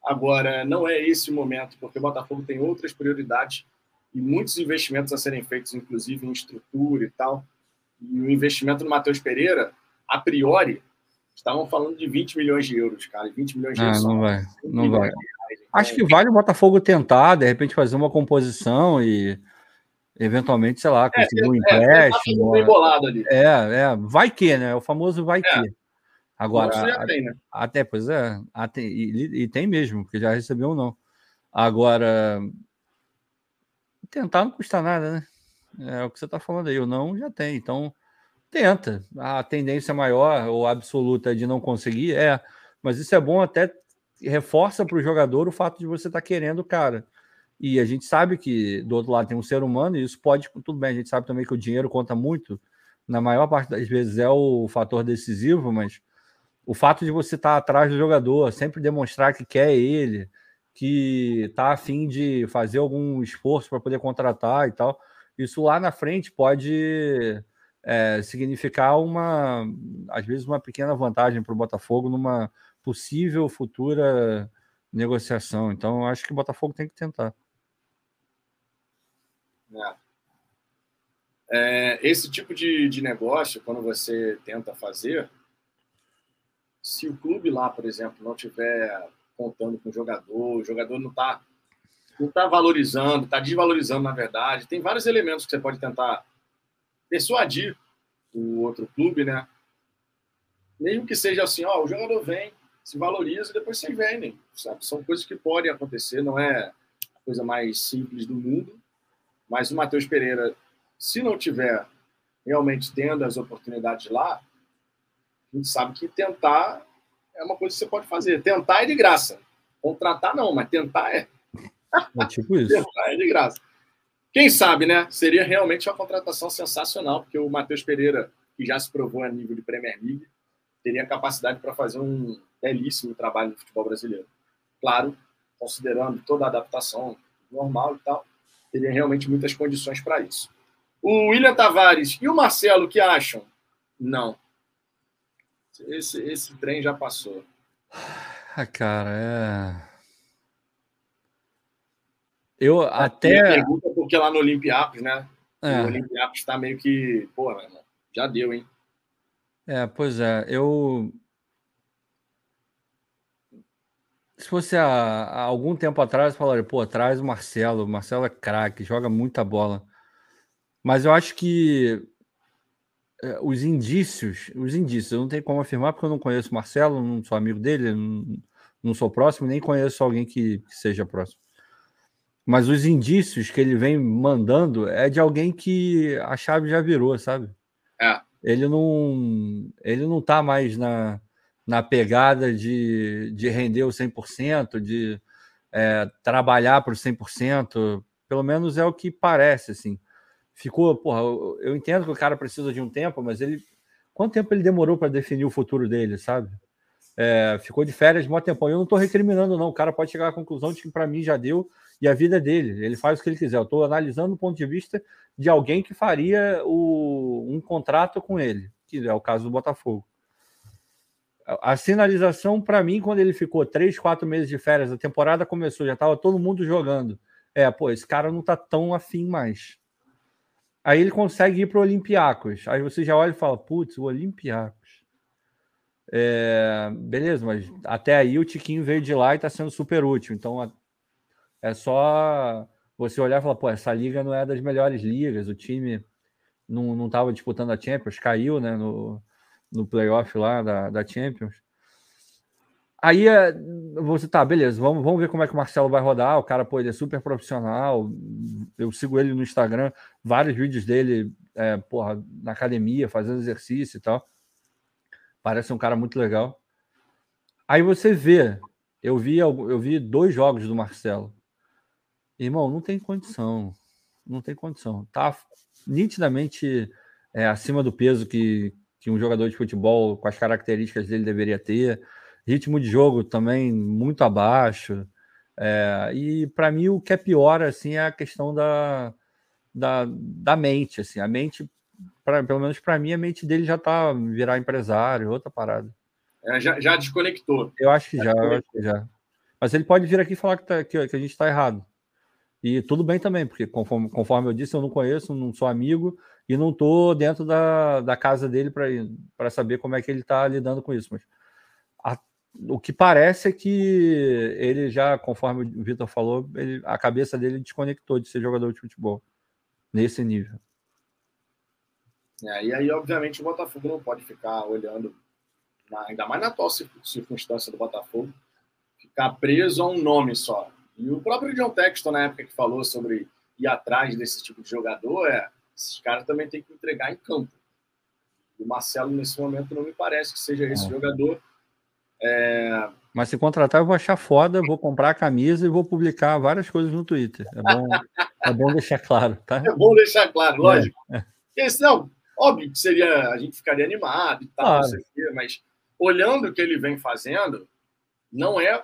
Agora, não é esse o momento, porque o Botafogo tem outras prioridades e muitos investimentos a serem feitos, inclusive em estrutura e tal. E o investimento no Matheus Pereira, a priori, estavam falando de 20 milhões de euros, cara. 20 milhões de euros. Ah, não vai. Não vai. Acho que vale o Botafogo tentar, de repente, fazer uma composição e eventualmente, sei lá, é, conseguir é, um empréstimo. É, bolado ali. é, é, vai que, né? O famoso vai é. que. Agora, tem, né? até, pois é, até, e, e, tem mesmo, porque já recebeu ou não. Agora, tentar não custa nada, né? É o que você está falando aí, o não já tem, então tenta. A tendência maior ou absoluta de não conseguir é, mas isso é bom até reforça para o jogador o fato de você estar tá querendo o cara. E a gente sabe que do outro lado tem um ser humano, e isso pode, tudo bem, a gente sabe também que o dinheiro conta muito, na maior parte das vezes é o fator decisivo, mas o fato de você estar atrás do jogador, sempre demonstrar que quer ele, que está afim de fazer algum esforço para poder contratar e tal, isso lá na frente pode é, significar uma, às vezes, uma pequena vantagem para o Botafogo numa possível futura negociação. Então, acho que o Botafogo tem que tentar. É. É, esse tipo de, de negócio, quando você tenta fazer, se o clube lá, por exemplo, não tiver contando com o jogador, o jogador não está não tá valorizando, está desvalorizando, na verdade, tem vários elementos que você pode tentar persuadir o outro clube, né? Mesmo que seja assim, ó, o jogador vem, se valoriza e depois vocês vendem. Sabe? São coisas que podem acontecer, não é a coisa mais simples do mundo. Mas o Matheus Pereira, se não tiver realmente tendo as oportunidades lá, a gente sabe que tentar é uma coisa que você pode fazer. Tentar é de graça. Contratar não, mas tentar é. É tipo isso. tentar é de graça. Quem sabe, né? Seria realmente uma contratação sensacional, porque o Matheus Pereira, que já se provou a nível de Premier League, teria capacidade para fazer um belíssimo trabalho no futebol brasileiro. Claro, considerando toda a adaptação normal e tal, teria realmente muitas condições para isso. O William Tavares e o Marcelo, o que acham? Não. Esse, esse trem já passou. Ah, cara, é. Eu até. pergunta porque lá no Olympiacos, né? É. O Olympiacos está meio que. Pô, já deu, hein? É, pois é. Eu. Se fosse há, algum tempo atrás, falaria, pô, traz o Marcelo. O Marcelo é craque, joga muita bola. Mas eu acho que é, os indícios, os indícios, eu não tenho como afirmar porque eu não conheço o Marcelo, não sou amigo dele, não, não sou próximo, nem conheço alguém que, que, seja próximo. Mas os indícios que ele vem mandando é de alguém que a chave já virou, sabe? É. Ele não, ele não tá mais na, na pegada de, de render o 100%, de é, trabalhar para o 100%, pelo menos é o que parece, assim ficou, porra, eu entendo que o cara precisa de um tempo, mas ele. Quanto tempo ele demorou para definir o futuro dele, sabe? É, ficou de férias mó tempo. Eu não estou recriminando, não. O cara pode chegar à conclusão de que para mim já deu e a vida é dele. Ele faz o que ele quiser. Eu estou analisando do ponto de vista de alguém que faria o, um contrato com ele, que é o caso do Botafogo. A sinalização, para mim, quando ele ficou três, quatro meses de férias, a temporada começou, já estava todo mundo jogando. É, pô, esse cara não está tão afim mais. Aí ele consegue ir para o Olympiacos. Aí você já olha e fala, putz, o Olympiacos. É, beleza, mas até aí o Tiquinho veio de lá e está sendo super útil. Então é só você olhar e falar, pô, essa liga não é das melhores ligas, o time não estava disputando a Champions, caiu né, no, no playoff lá da, da Champions. Aí é, você tá, beleza, vamos, vamos ver como é que o Marcelo vai rodar. O cara, pô, ele é super profissional. Eu sigo ele no Instagram, vários vídeos dele, é, porra, na academia, fazendo exercício e tal. Parece um cara muito legal. Aí você vê, eu vi, eu vi dois jogos do Marcelo. Irmão, não tem condição. Não tem condição. Tá nitidamente é, acima do peso que, que um jogador de futebol com as características dele deveria ter ritmo de jogo também muito abaixo. É, e para mim o que é pior assim é a questão da, da, da mente. Assim, a mente, pra, pelo menos para mim, a mente dele já está virar empresário, outra parada. É, já, já desconectou. Eu acho que já, já acho que já. Mas ele pode vir aqui falar que, tá, que, que a gente está errado. E tudo bem também, porque conforme, conforme eu disse, eu não conheço, não sou amigo e não estou dentro da, da casa dele para saber como é que ele está lidando com isso. Mas a, o que parece é que ele já, conforme o Vitor falou, ele, a cabeça dele desconectou de ser jogador de futebol nesse nível. É, e aí, obviamente, o Botafogo não pode ficar olhando, na, ainda mais na atual circunstância do Botafogo, ficar preso a um nome só. E o próprio John Texton, na época que falou sobre ir atrás desse tipo de jogador, é esses caras também têm que entregar em campo. O Marcelo, nesse momento, não me parece que seja esse é. jogador é... Mas se contratar, eu vou achar foda, vou comprar a camisa e vou publicar várias coisas no Twitter. É bom, é bom deixar claro, tá? É bom deixar claro, lógico. É, é. Porque senão, óbvio que seria, a gente ficaria animado e tal, claro. quê, mas olhando o que ele vem fazendo, não é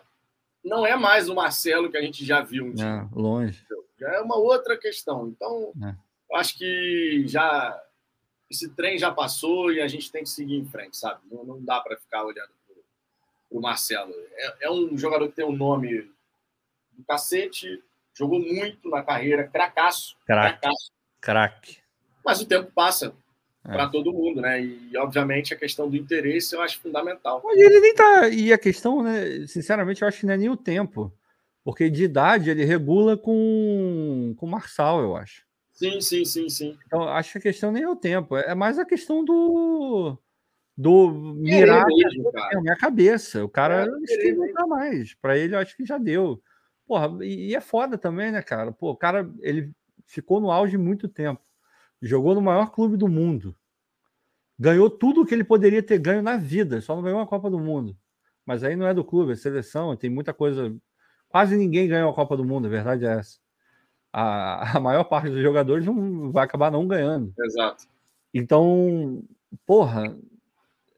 não é mais o Marcelo que a gente já viu um dia. É, longe. Já é uma outra questão. Então, é. Acho que já esse trem já passou e a gente tem que seguir em frente, sabe? Não, não dá para ficar olhando o Marcelo. É, é, um jogador que tem um nome do cacete, jogou muito na carreira, cracaço. Craque. Craque. Mas o tempo passa é. para todo mundo, né? E, obviamente, a questão do interesse eu acho fundamental. Mas ele nem tá. E a questão, né? Sinceramente, eu acho que não é nem o tempo. Porque de idade ele regula com o Marçal, eu acho. Sim, sim, sim, sim. Então, acho que a questão nem é o tempo, é mais a questão do do mirar é minha cabeça. O cara é, não dá mais. Para ele, eu acho que já deu. Porra, e, e, é foda também, né, cara? Pô, o cara, ele ficou no auge muito tempo. Jogou no maior clube do mundo. Ganhou tudo o que ele poderia ter ganho na vida, só não ganhou uma Copa do Mundo. Mas aí não é do clube, é seleção, tem muita coisa. Quase ninguém ganhou a Copa do Mundo, a verdade é essa. A, a maior parte dos jogadores não vai acabar não ganhando. Exato. Então, porra,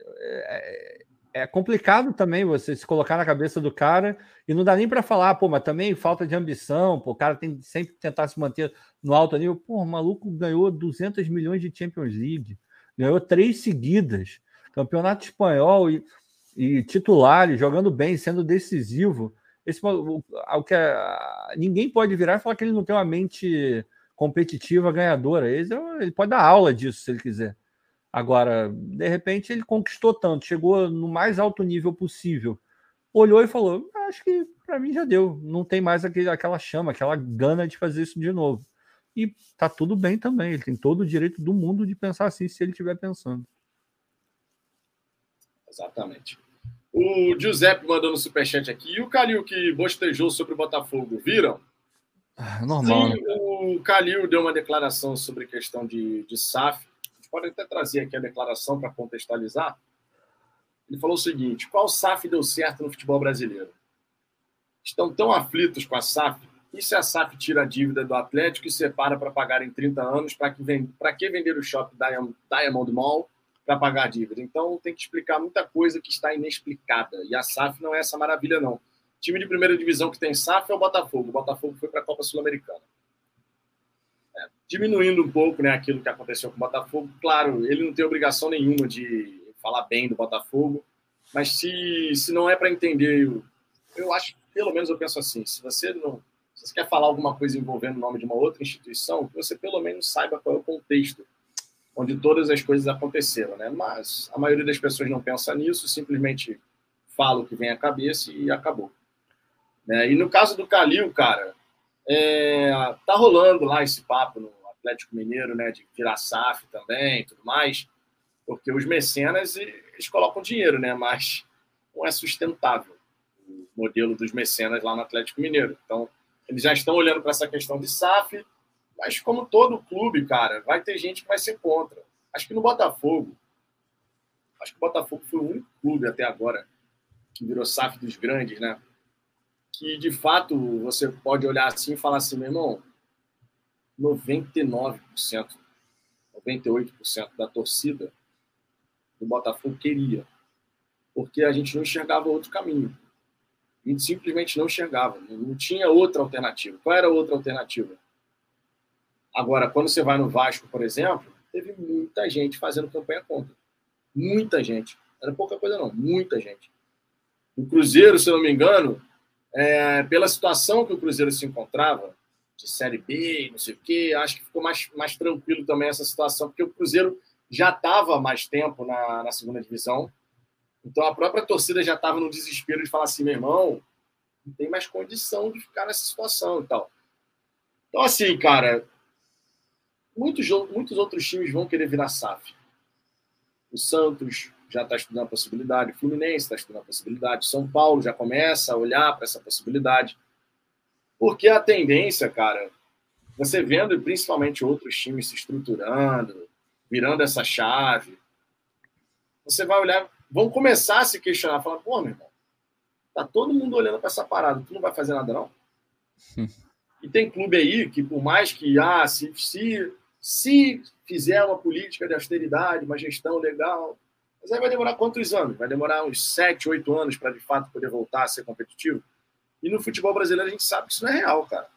é, é complicado também você se colocar na cabeça do cara e não dá nem para falar, pô, mas também falta de ambição, pô, o cara tem que sempre tentar se manter no alto nível. Pô, o maluco ganhou 200 milhões de Champions League, ganhou três seguidas, campeonato espanhol e e titular, e jogando bem, sendo decisivo. Esse, o, o, que é, ninguém pode virar e falar que ele não tem uma mente competitiva, ganhadora. Ele, ele pode dar aula disso se ele quiser. Agora, de repente, ele conquistou tanto, chegou no mais alto nível possível. Olhou e falou: Acho que para mim já deu. Não tem mais aquele, aquela chama, aquela gana de fazer isso de novo. E tá tudo bem também. Ele tem todo o direito do mundo de pensar assim, se ele estiver pensando. Exatamente. O Giuseppe mandou no superchat aqui. E o Calil que bostejou sobre o Botafogo, viram? Ah, normal. Sim, né? o Calil deu uma declaração sobre questão de, de SAF. A gente pode até trazer aqui a declaração para contextualizar. Ele falou o seguinte: qual SAF deu certo no futebol brasileiro? Estão tão aflitos com a SAF e se a SAF tira a dívida do Atlético e separa para pagar em 30 anos, para que, vem, que vender o shopping Diamond Mall para pagar a dívida? Então tem que explicar muita coisa que está inexplicada. E a SAF não é essa maravilha, não. O time de primeira divisão que tem SAF é o Botafogo. O Botafogo foi para a Copa Sul-Americana. É, diminuindo um pouco né, aquilo que aconteceu com o Botafogo. Claro, ele não tem obrigação nenhuma de falar bem do Botafogo, mas se, se não é para entender, eu, eu acho, pelo menos eu penso assim, se você não se você quer falar alguma coisa envolvendo o nome de uma outra instituição, que você pelo menos saiba qual é o contexto onde todas as coisas aconteceram, né? Mas a maioria das pessoas não pensa nisso, simplesmente fala o que vem à cabeça e acabou. Né? E no caso do Calil, cara, é, tá rolando lá esse papo no Atlético Mineiro, né, de virar SAF também, tudo mais, porque os mecenas eles colocam dinheiro, né? Mas não é sustentável o modelo dos mecenas lá no Atlético Mineiro. Então eles já estão olhando para essa questão de SAF, mas como todo clube, cara, vai ter gente que vai ser contra. Acho que no Botafogo, acho que o Botafogo foi o único clube até agora que virou SAF dos grandes, né? Que de fato você pode olhar assim e falar assim, meu irmão, 99%, 98% da torcida do Botafogo queria, porque a gente não enxergava outro caminho. A gente simplesmente não enxergava, não tinha outra alternativa. Qual era a outra alternativa? Agora, quando você vai no Vasco, por exemplo, teve muita gente fazendo campanha contra. Muita gente. Era pouca coisa, não. Muita gente. O Cruzeiro, se não me engano, é, pela situação que o Cruzeiro se encontrava, de Série B, não sei o quê, acho que ficou mais, mais tranquilo também essa situação, porque o Cruzeiro já estava mais tempo na, na segunda divisão. Então a própria torcida já estava no desespero de falar assim, meu irmão, não tem mais condição de ficar nessa situação e tal. Então, assim, cara, muitos, muitos outros times vão querer virar SAF. O Santos já está estudando a possibilidade, o Fluminense está estudando a possibilidade, São Paulo já começa a olhar para essa possibilidade. Porque a tendência, cara, você vendo principalmente outros times se estruturando, virando essa chave, você vai olhar, vão começar a se questionar, falar, pô, meu irmão, tá todo mundo olhando para essa parada, tu não vai fazer nada não? [laughs] e tem clube aí que por mais que, ah, se, se, se fizer uma política de austeridade, uma gestão legal, mas aí vai demorar quantos anos? Vai demorar uns 7, 8 anos para de fato poder voltar a ser competitivo? E no futebol brasileiro a gente sabe que isso não é real, cara.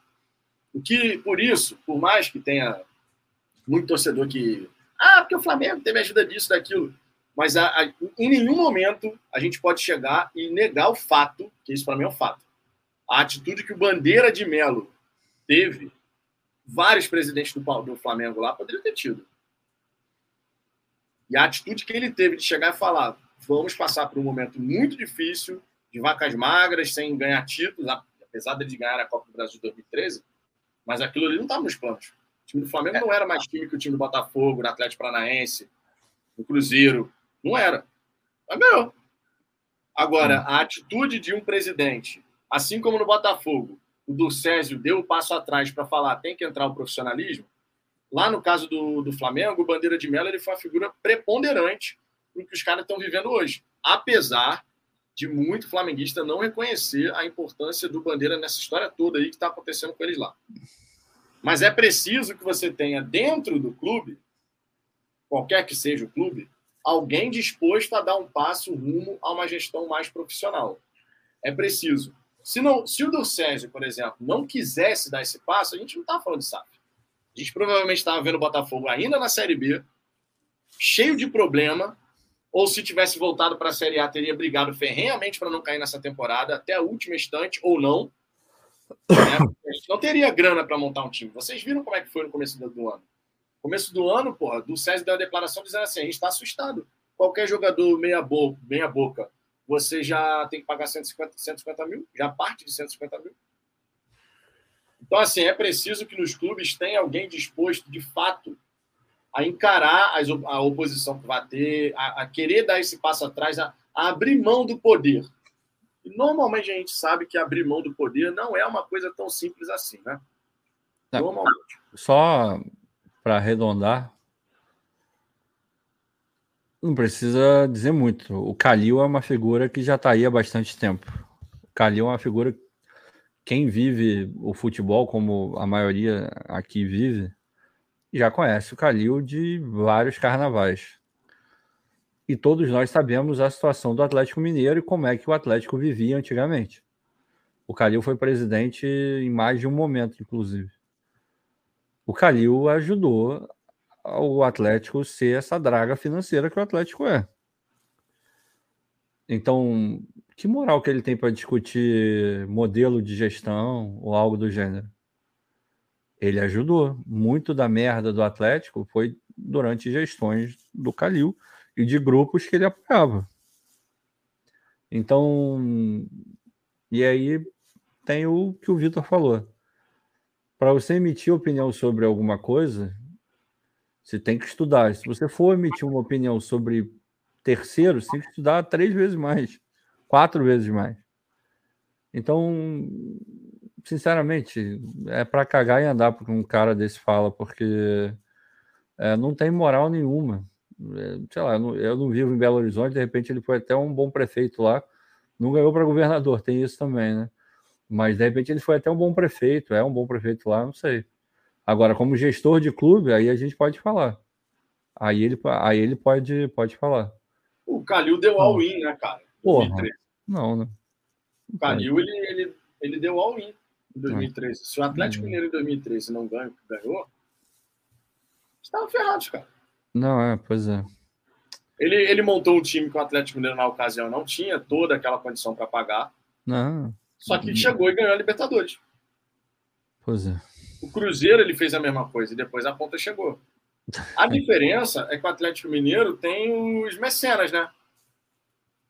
O que, por isso, por mais que tenha muito torcedor que. Ah, porque o Flamengo teve ajuda disso, daquilo. Mas a, a, em nenhum momento a gente pode chegar e negar o fato, que isso para mim é um fato. A atitude que o Bandeira de Melo teve, vários presidentes do, do Flamengo lá poderiam ter tido. E a atitude que ele teve de chegar e falar: vamos passar por um momento muito difícil, de vacas magras, sem ganhar títulos, apesar de ganhar a Copa do Brasil de 2013, mas aquilo ali não estava nos planos. O time do Flamengo é. não era mais time que o time do Botafogo, do Atlético Paranaense, do Cruzeiro. Não era. Mas ganhou. Agora, hum. a atitude de um presidente, assim como no Botafogo, o do Césio deu um passo atrás para falar tem que entrar o profissionalismo, lá no caso do, do Flamengo, o Bandeira de Mello ele foi uma figura preponderante no que os caras estão vivendo hoje. Apesar de muito flamenguista não reconhecer a importância do Bandeira nessa história toda aí que está acontecendo com eles lá. Mas é preciso que você tenha dentro do clube, qualquer que seja o clube, alguém disposto a dar um passo rumo a uma gestão mais profissional. É preciso. Se, não, se o Sérgio, por exemplo, não quisesse dar esse passo, a gente não está falando de SAF. A gente provavelmente estava vendo o Botafogo ainda na Série B, cheio de problema, ou se tivesse voltado para a Série A, teria brigado ferrenhamente para não cair nessa temporada, até a última instante, ou não. Né? A gente não teria grana para montar um time. Vocês viram como é que foi no começo do ano? No começo do ano, porra, do César deu uma declaração dizendo assim: a gente está assustado. Qualquer jogador meia boca, meia boca, você já tem que pagar 150, 150 mil, já parte de 150 mil. Então, assim, é preciso que nos clubes tenha alguém disposto, de fato, a encarar a oposição que vai ter, a, a querer dar esse passo atrás, a, a, abrir mão do poder. E normalmente a gente sabe que abrir mão do poder não é uma coisa tão simples assim, né? Normalmente. Só para arredondar, não precisa dizer muito. O Calil é uma figura que já está aí há bastante tempo. O Calil é uma figura. Quem vive o futebol, como a maioria aqui vive, já conhece o Calil de vários carnavais. E todos nós sabemos a situação do Atlético Mineiro e como é que o Atlético vivia antigamente. O Calil foi presidente em mais de um momento, inclusive. O Calil ajudou o Atlético ser essa draga financeira que o Atlético é. Então, que moral que ele tem para discutir modelo de gestão ou algo do gênero? ele ajudou. Muito da merda do Atlético foi durante gestões do Calil e de grupos que ele apoiava. Então, e aí tem o que o Vitor falou. Para você emitir opinião sobre alguma coisa, você tem que estudar. Se você for emitir uma opinião sobre terceiros, tem que estudar três vezes mais, quatro vezes mais. Então, sinceramente, é para cagar e andar porque um cara desse fala, porque é, não tem moral nenhuma. É, sei lá, eu não, eu não, vivo em Belo Horizonte, de repente ele foi até um bom prefeito lá, não ganhou para governador, tem isso também, né? Mas de repente ele foi até um bom prefeito, é um bom prefeito lá, não sei. Agora, como gestor de clube, aí a gente pode falar. Aí ele, aí ele pode, pode falar. O Calil deu all-in, né, cara? Porra, não, né? O Calil, ele, ele, ele deu all-in em 2013. Se o Atlético Mineiro em 2013 não ganha, ganhou, estavam ferrados, cara. Não, é, pois é. Ele, ele montou um time que o Atlético Mineiro na ocasião não tinha toda aquela condição para pagar. Não. Só que chegou e ganhou a Libertadores. Pois é. O Cruzeiro ele fez a mesma coisa e depois a ponta chegou. A diferença é que o Atlético Mineiro tem os mecenas, né?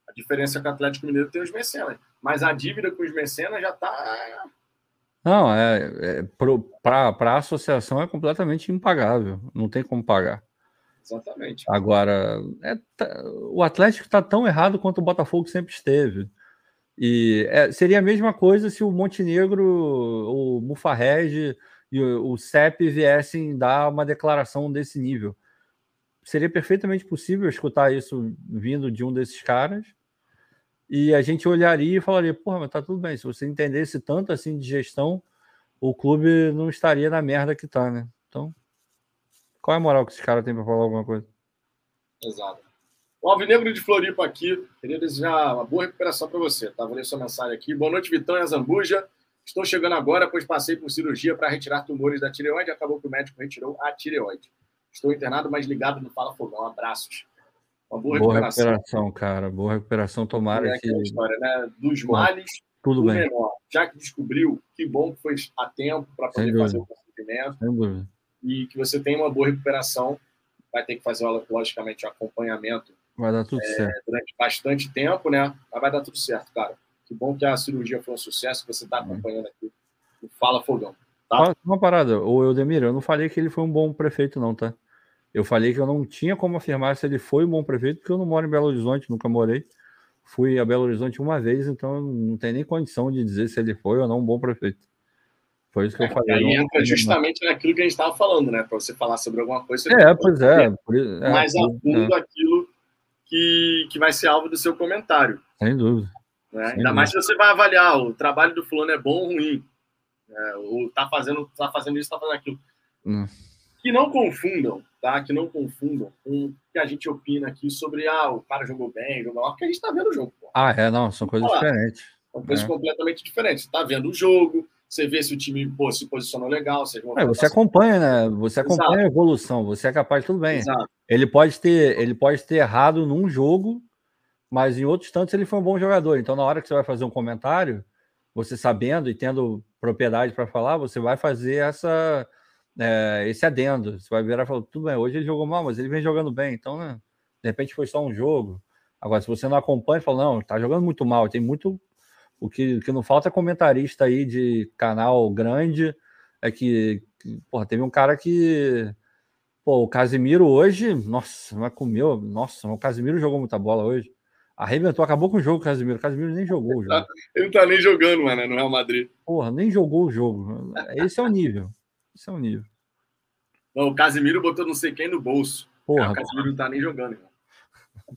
A diferença é que o Atlético Mineiro tem os mecenas. Mas a dívida com os mecenas já está não, é, é para a associação é completamente impagável, não tem como pagar. Exatamente. Agora, é, tá, o Atlético está tão errado quanto o Botafogo sempre esteve. E é, seria a mesma coisa se o Montenegro, o Mufarrege e o, CEP viessem dar uma declaração desse nível. Seria perfeitamente possível escutar isso vindo de um desses caras e a gente olharia e falaria, porra, mas tá tudo bem, se você entendesse tanto assim de gestão, o clube não estaria na merda que tá, né? Então, qual é a moral que esse cara tem para falar alguma coisa? Exato. O Alvinegro de Floripa aqui, queria desejar uma boa recuperação para você, tá? Vou ler sua mensagem aqui. Boa noite, Vitão e Azambuja. Estou chegando agora, pois passei por cirurgia para retirar tumores da tireoide e acabou que o médico retirou a tireoide. Estou internado, mas ligado no Fala Fogão. Abraços. Uma boa, boa recuperação. recuperação. cara. Boa recuperação. Tomara é que. história, né? Dos males, tudo bem. menor. Já que descobriu, que bom que foi a tempo para poder fazer o procedimento. Sem dúvida. E que você tenha uma boa recuperação. Vai ter que fazer, logicamente, o acompanhamento. Vai dar tudo é, certo. Durante bastante tempo, né? Mas vai dar tudo certo, cara. Que bom que a cirurgia foi um sucesso, que você está acompanhando aqui o Fala Fogão. Tá? Uma parada, o Eudemir, eu não falei que ele foi um bom prefeito, não, tá? Eu falei que eu não tinha como afirmar se ele foi um bom prefeito, porque eu não moro em Belo Horizonte, nunca morei. Fui a Belo Horizonte uma vez, então não tem nem condição de dizer se ele foi ou não um bom prefeito. Foi isso que eu é, falei. Aí entra justamente naquilo que a gente estava falando, né? Para você falar sobre alguma coisa. Você é, pois é, é. Mais a fundo é. aquilo que, que vai ser alvo do seu comentário. Sem dúvida. Né? Ainda mais se você vai avaliar o trabalho do fulano é bom ou ruim. É, ou tá fazendo, tá fazendo isso, tá fazendo aquilo. Hum. Que não confundam tá? Que não confundam com o que a gente opina aqui sobre ah, o cara jogou bem, jogou mal, porque a gente está vendo o jogo. Pô. Ah, é, não, são coisas diferentes. São coisas é. completamente diferentes. Você está vendo o jogo, você vê se o time pô, se posicionou legal. Se é, você acompanha, né? Você acompanha Exato. a evolução, você é capaz, tudo bem. Exato. Ele pode ter, ele pode ter errado num jogo, mas em outros tantos ele foi um bom jogador. Então, na hora que você vai fazer um comentário, você sabendo e tendo propriedade para falar, você vai fazer essa é, esse adendo. Você vai virar e falar, tudo bem, hoje ele jogou mal, mas ele vem jogando bem. Então, né, de repente foi só um jogo. Agora, se você não acompanha, fala, não, tá jogando muito mal, tem muito o que, o que não falta é comentarista aí de canal grande. É que, que porra, teve um cara que. Pô, o Casimiro hoje, nossa, mas comeu. Nossa, o Casimiro jogou muita bola hoje. Arrebentou, acabou com o jogo, Casimiro. O Casimiro nem jogou o jogo. Ele não tá nem jogando, mano, no Real Madrid. Porra, nem jogou o jogo. Esse é o nível. Esse é o nível. Não, o Casimiro botou não sei quem no bolso. Porra, o Casimiro não tá nem jogando, irmão.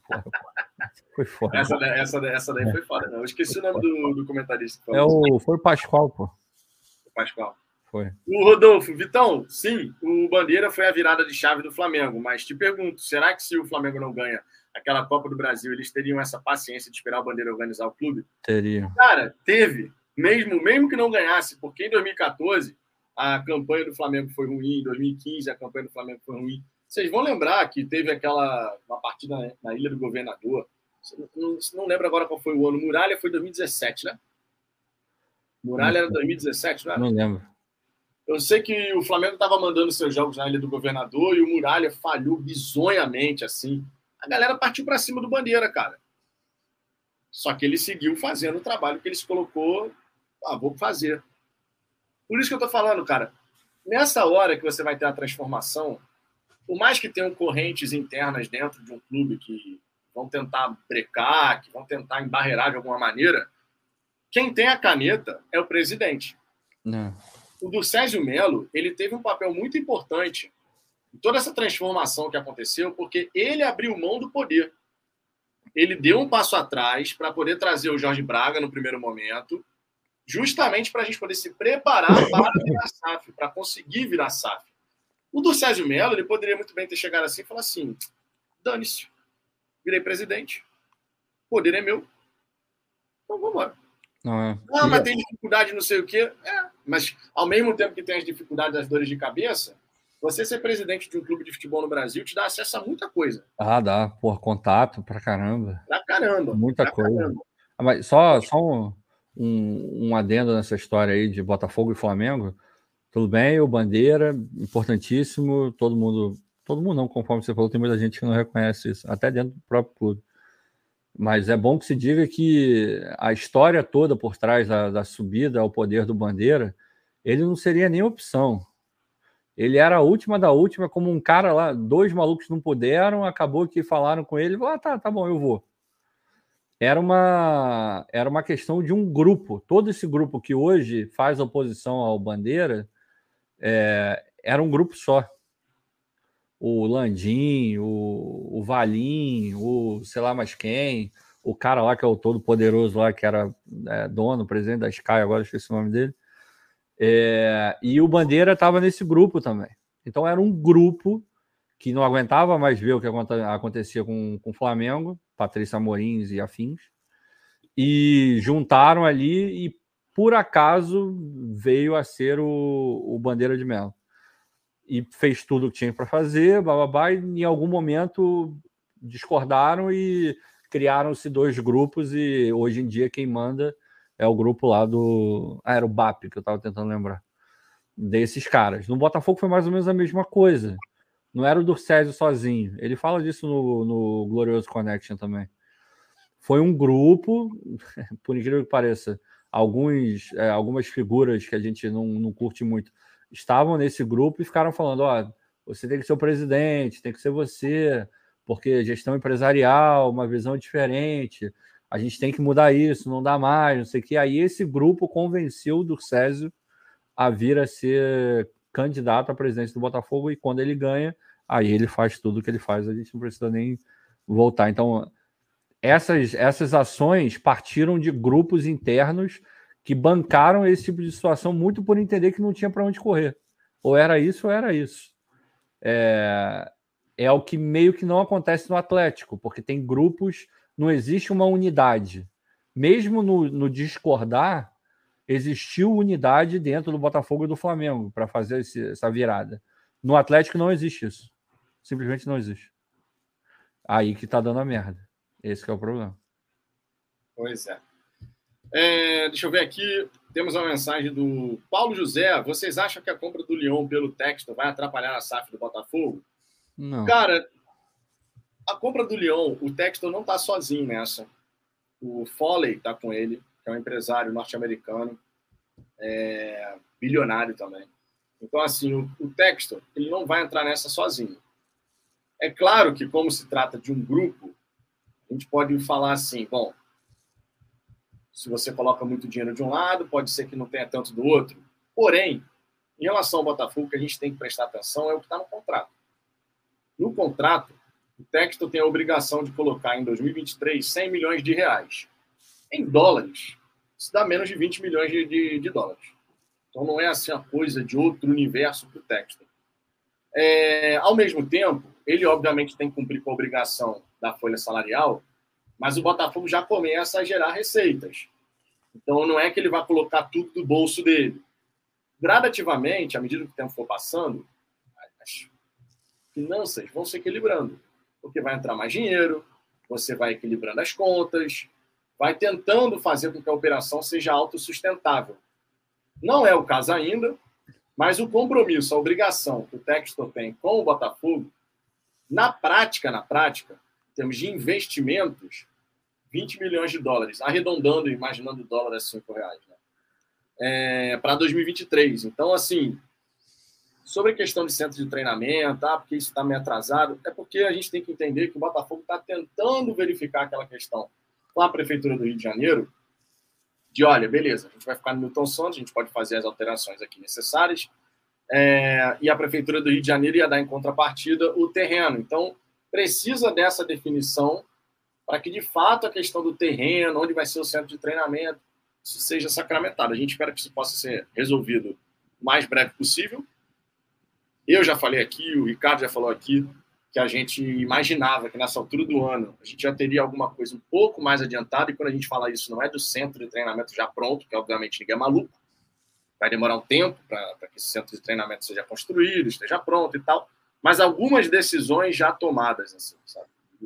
Porra, [laughs] foi foda. Essa, essa, essa daí foi foda, não. Eu esqueci o nome do, do comentarista. É o, foi o Pascoal, pô. O Pascoal. Foi. O Rodolfo, Vitão, sim, o Bandeira foi a virada de chave do Flamengo, mas te pergunto, será que se o Flamengo não ganha aquela Copa do Brasil, eles teriam essa paciência de esperar o Bandeira organizar o clube? Teriam. Cara, teve, mesmo, mesmo que não ganhasse, porque em 2014 a campanha do Flamengo foi ruim, em 2015 a campanha do Flamengo foi ruim. Vocês vão lembrar que teve aquela uma partida na Ilha do Governador. Não, não lembro agora qual foi o ano. Muralha foi 2017, né? Muralha era 2017, não é? Não lembro. Eu sei que o Flamengo estava mandando seus jogos na Ilha do Governador e o Muralha falhou bizonhamente, assim. A galera partiu para cima do Bandeira, cara. Só que ele seguiu fazendo o trabalho que ele se colocou. Ah, vou fazer. Por isso que eu tô falando, cara. Nessa hora que você vai ter a transformação, por mais que tenham correntes internas dentro de um clube que vão tentar brecar, que vão tentar embarrear de alguma maneira, quem tem a caneta é o presidente. Não. O do Sérgio Melo, ele teve um papel muito importante toda essa transformação que aconteceu, porque ele abriu mão do poder. Ele deu um passo atrás para poder trazer o Jorge Braga no primeiro momento, justamente para a gente poder se preparar [laughs] para virar SAF, para conseguir virar SAF. O do Sérgio Melo, ele poderia muito bem ter chegado assim e falar assim: dane-se, virei presidente, o poder é meu, então vamos embora. Não, é. ah, mas tem dificuldade, não sei o quê. É, mas ao mesmo tempo que tem as dificuldades, as dores de cabeça, você ser presidente de um clube de futebol no Brasil te dá acesso a muita coisa. Ah, dá. Por contato pra caramba. Pra caramba. Muita pra coisa. Caramba. Ah, mas só, só um, um, um adendo nessa história aí de Botafogo e Flamengo. Tudo bem, o Bandeira, importantíssimo, todo mundo, todo mundo não, conforme você falou, tem muita gente que não reconhece isso, até dentro do próprio clube. Mas é bom que se diga que a história toda por trás da, da subida ao poder do Bandeira, ele não seria nem opção. Ele era a última da última, como um cara lá, dois malucos não puderam, acabou que falaram com ele, ah, tá, tá bom, eu vou. Era uma, era uma questão de um grupo. Todo esse grupo que hoje faz oposição ao Bandeira é, era um grupo só. O Landim, o, o Valim, o sei lá mais quem, o cara lá que é o todo poderoso lá, que era é, dono, presidente da Sky, agora esqueci o nome dele. É, e o Bandeira estava nesse grupo também. Então era um grupo que não aguentava mais ver o que acontecia com, com o Flamengo, Patrícia Morins e afins, e juntaram ali e por acaso veio a ser o, o Bandeira de Melo. E fez tudo o que tinha para fazer, bababá, e em algum momento discordaram e criaram-se dois grupos, e hoje em dia quem manda é o grupo lá do. Ah, era o BAP que eu estava tentando lembrar. Desses caras. No Botafogo foi mais ou menos a mesma coisa. Não era o do Césio sozinho. Ele fala disso no, no Glorioso Connection também. Foi um grupo, [laughs] por incrível que pareça, alguns, é, algumas figuras que a gente não, não curte muito estavam nesse grupo e ficaram falando: ó, você tem que ser o presidente, tem que ser você, porque gestão empresarial, uma visão diferente, a gente tem que mudar isso, não dá mais, não sei o que. Aí esse grupo convenceu o Césio a vir a ser candidato à presidência do Botafogo e quando ele ganha, aí ele faz tudo o que ele faz, a gente não precisa nem voltar. Então, essas, essas ações partiram de grupos internos que bancaram esse tipo de situação muito por entender que não tinha para onde correr. Ou era isso ou era isso. É, é o que meio que não acontece no Atlético, porque tem grupos, não existe uma unidade. Mesmo no, no discordar, existiu unidade dentro do Botafogo e do Flamengo para fazer esse, essa virada. No Atlético não existe isso. Simplesmente não existe. Aí que tá dando a merda. Esse é o problema. Pois é. é. Deixa eu ver aqui. Temos uma mensagem do Paulo José. Vocês acham que a compra do Lyon pelo Texto vai atrapalhar a SAF do Botafogo? Não. Cara, a compra do Lyon, o Texto não tá sozinho nessa. O Foley tá com ele, que é um empresário norte-americano, é, bilionário também. Então, assim, o, o ele não vai entrar nessa sozinho. É claro que, como se trata de um grupo, a gente pode falar assim, bom, se você coloca muito dinheiro de um lado, pode ser que não tenha tanto do outro. Porém, em relação ao Botafogo, o que a gente tem que prestar atenção é o que está no contrato. No contrato, o Texto tem a obrigação de colocar em 2023 100 milhões de reais. Em dólares, isso dá menos de 20 milhões de, de, de dólares. Então não é assim uma coisa de outro universo para o Texto. É, ao mesmo tempo, ele obviamente tem que cumprir com a obrigação da folha salarial, mas o Botafogo já começa a gerar receitas. Então não é que ele vai colocar tudo do bolso dele. Gradativamente, à medida que o tempo for passando, as finanças vão se equilibrando, porque vai entrar mais dinheiro, você vai equilibrando as contas, vai tentando fazer com que a operação seja autossustentável. Não é o caso ainda, mas o compromisso, a obrigação que o Textor tem com o Botafogo, na prática, na prática, em termos de investimentos, 20 milhões de dólares, arredondando, imaginando o dólar a 5 reais, né? é, para 2023. Então, assim, sobre a questão de centro de treinamento, ah, porque isso está meio atrasado, é porque a gente tem que entender que o Botafogo está tentando verificar aquela questão com a Prefeitura do Rio de Janeiro, de olha, beleza, a gente vai ficar no Milton Santos, a gente pode fazer as alterações aqui necessárias, é, e a Prefeitura do Rio de Janeiro ia dar em contrapartida o terreno. Então, precisa dessa definição para que, de fato, a questão do terreno, onde vai ser o centro de treinamento, isso seja sacramentado. A gente espera que isso possa ser resolvido o mais breve possível. Eu já falei aqui, o Ricardo já falou aqui, que a gente imaginava que nessa altura do ano a gente já teria alguma coisa um pouco mais adiantada, e quando a gente fala isso, não é do centro de treinamento já pronto, que obviamente ninguém é maluco, vai demorar um tempo para que esse centro de treinamento seja construído, esteja pronto e tal, mas algumas decisões já tomadas, assim,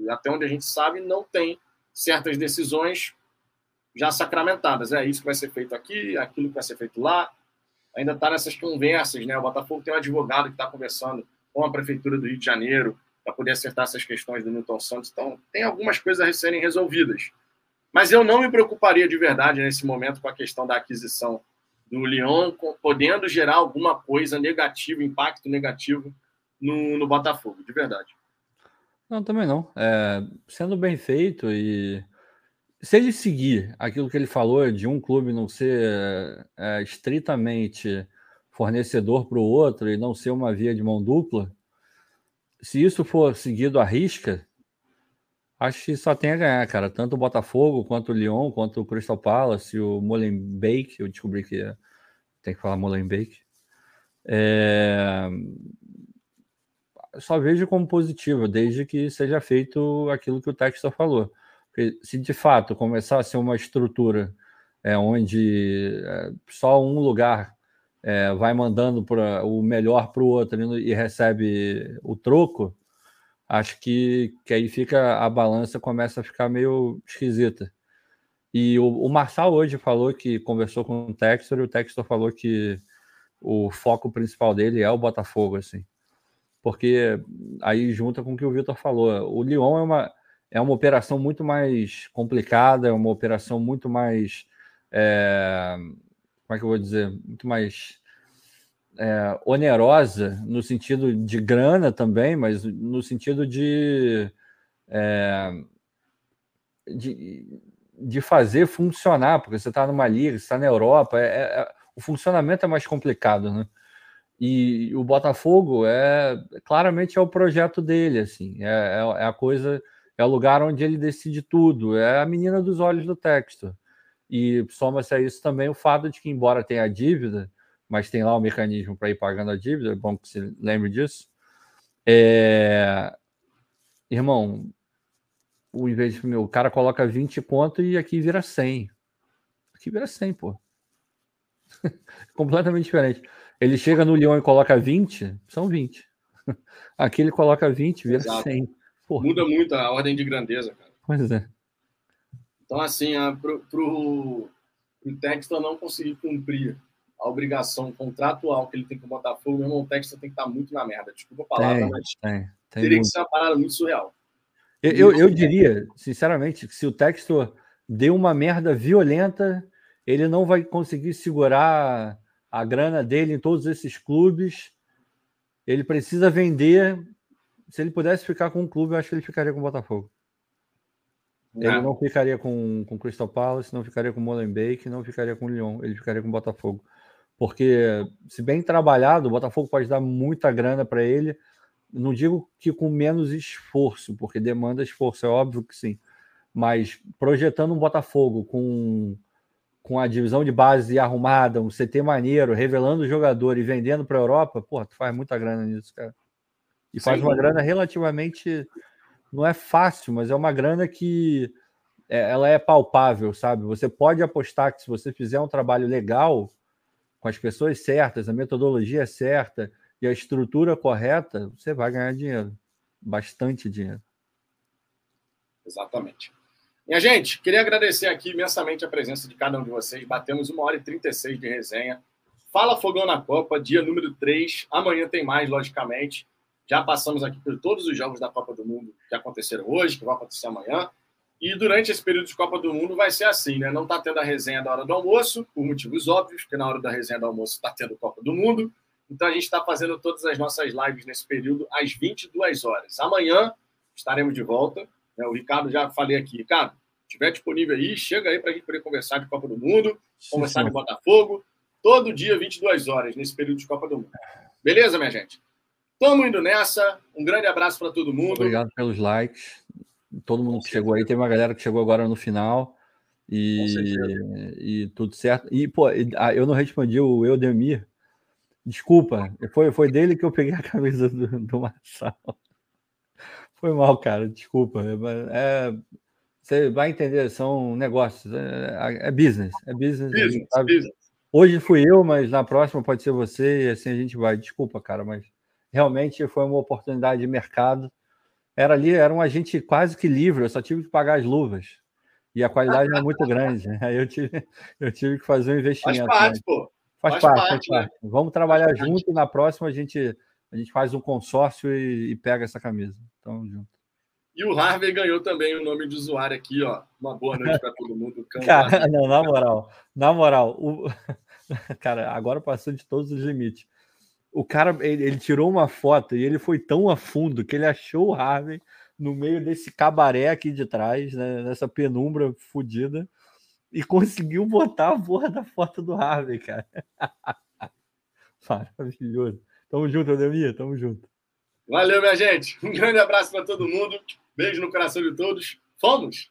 até onde a gente sabe, não tem certas decisões já sacramentadas. É isso que vai ser feito aqui, aquilo que vai ser feito lá. Ainda está nessas conversas, né? O Botafogo tem um advogado que está conversando com a Prefeitura do Rio de Janeiro para poder acertar essas questões do Milton Santos. Então, tem algumas coisas a serem resolvidas. Mas eu não me preocuparia de verdade nesse momento com a questão da aquisição do Lyon, podendo gerar alguma coisa negativa, impacto negativo no, no Botafogo, de verdade. Não, também não. É, sendo bem feito e se ele seguir aquilo que ele falou de um clube não ser é, estritamente fornecedor para o outro e não ser uma via de mão dupla, se isso for seguido à risca, acho que só tem a ganhar, cara. Tanto o Botafogo, quanto o Lyon, quanto o Crystal Palace, o Molenbeek, eu descobri que tem que falar Molenbeek. É, só vejo como positivo, desde que seja feito aquilo que o Textor falou. Se de fato ser uma estrutura é, onde é, só um lugar é, vai mandando pra, o melhor para o outro e recebe o troco, acho que, que aí fica a balança começa a ficar meio esquisita. E o, o Marçal hoje falou que conversou com o Textor e o Textor falou que o foco principal dele é o Botafogo, assim porque aí junta com o que o Vitor falou. O Lyon é uma, é uma operação muito mais complicada, é uma operação muito mais. É, como é que eu vou dizer? Muito mais é, onerosa, no sentido de grana também, mas no sentido de. É, de, de fazer funcionar, porque você está numa liga, você está na Europa, é, é, o funcionamento é mais complicado, né? E o Botafogo é claramente é o projeto dele, assim, é, é, a coisa, é o lugar onde ele decide tudo, é a menina dos olhos do texto. E soma-se a isso também o fato de que, embora tenha a dívida, mas tem lá o mecanismo para ir pagando a dívida, é bom que você lembre disso. É... Irmão, o investimento, o cara coloca 20 conto e aqui vira 100. Aqui vira 100, pô. [laughs] Completamente diferente. Ele chega no Lyon e coloca 20, são 20. [laughs] Aqui ele coloca 20, vira Exato. 100. Porra. Muda muito a ordem de grandeza, cara. Pois é. Então, assim, para o Textor não conseguir cumprir a obrigação contratual que ele tem com o Botafogo, meu irmão, o Textor tem que estar muito na merda. Desculpa a palavra, tem, mas tem, tem teria muito. que ser uma parada muito surreal. Eu, eu, eu diria, sinceramente, que se o Textor deu uma merda violenta, ele não vai conseguir segurar a grana dele em todos esses clubes. Ele precisa vender. Se ele pudesse ficar com um clube, eu acho que ele ficaria com o Botafogo. Ele é. não ficaria com o Crystal Palace, não ficaria com o Molenbeek, não ficaria com o Lyon, ele ficaria com o Botafogo. Porque, se bem trabalhado, o Botafogo pode dar muita grana para ele. Não digo que com menos esforço, porque demanda esforço, é óbvio que sim. Mas projetando um Botafogo com, com a divisão de base arrumada, um CT maneiro, revelando o jogador e vendendo para a Europa, pô, tu faz muita grana nisso, cara. E faz sim. uma grana relativamente não é fácil, mas é uma grana que é, ela é palpável, sabe? Você pode apostar que se você fizer um trabalho legal, com as pessoas certas, a metodologia é certa e a estrutura correta, você vai ganhar dinheiro. Bastante dinheiro. Exatamente. Minha gente, queria agradecer aqui imensamente a presença de cada um de vocês. Batemos uma hora e 36 de resenha. Fala Fogão na Copa, dia número 3. Amanhã tem mais, logicamente. Já passamos aqui por todos os jogos da Copa do Mundo que aconteceram hoje, que vão acontecer amanhã. E durante esse período de Copa do Mundo vai ser assim, né? Não está tendo a resenha da hora do almoço, por motivos óbvios, porque na hora da resenha do almoço está tendo Copa do Mundo. Então a gente está fazendo todas as nossas lives nesse período às 22 horas. Amanhã estaremos de volta. Né? O Ricardo já falei aqui. Ricardo, estiver disponível aí, chega aí para a gente poder conversar de Copa do Mundo, conversar de Botafogo. Todo dia, 22 horas, nesse período de Copa do Mundo. Beleza, minha gente? Estamos indo nessa. Um grande abraço para todo mundo. Obrigado pelos likes. Todo mundo que chegou aí. Tem uma galera que chegou agora no final. E, e tudo certo. E, pô, ah, eu não respondi o Eudemir. Desculpa, foi, foi dele que eu peguei a camisa do, do Marçal. Foi mal, cara, desculpa. É, você vai entender, são negócios, é, é business, é business. business, business. Hoje fui eu, mas na próxima pode ser você e assim a gente vai. Desculpa, cara, mas realmente foi uma oportunidade de mercado. Era ali, era um agente quase que livre, eu só tive que pagar as luvas. E a qualidade não é muito grande. Aí eu tive, eu tive que fazer um investimento. Faz parte, pô. Faz, faz parte, parte, faz parte. Né? Vamos trabalhar faz junto parte. e na próxima a gente, a gente faz um consórcio e, e pega essa camisa. Então, junto. E o Harvey ganhou também o nome de usuário aqui, ó. Uma boa noite para todo mundo. Cara, [laughs] não, na moral, na moral, o... [laughs] cara, agora passou de todos os limites. O cara, ele, ele, tirou uma foto e ele foi tão a fundo que ele achou o Harvey no meio desse cabaré aqui de trás, né, nessa penumbra fodida, e conseguiu botar a porra da foto do Harvey, cara. [laughs] Maravilhoso. Tamo junto, Ademir, tamo junto. Valeu, minha gente. Um grande abraço para todo mundo. Beijo no coração de todos. Fomos!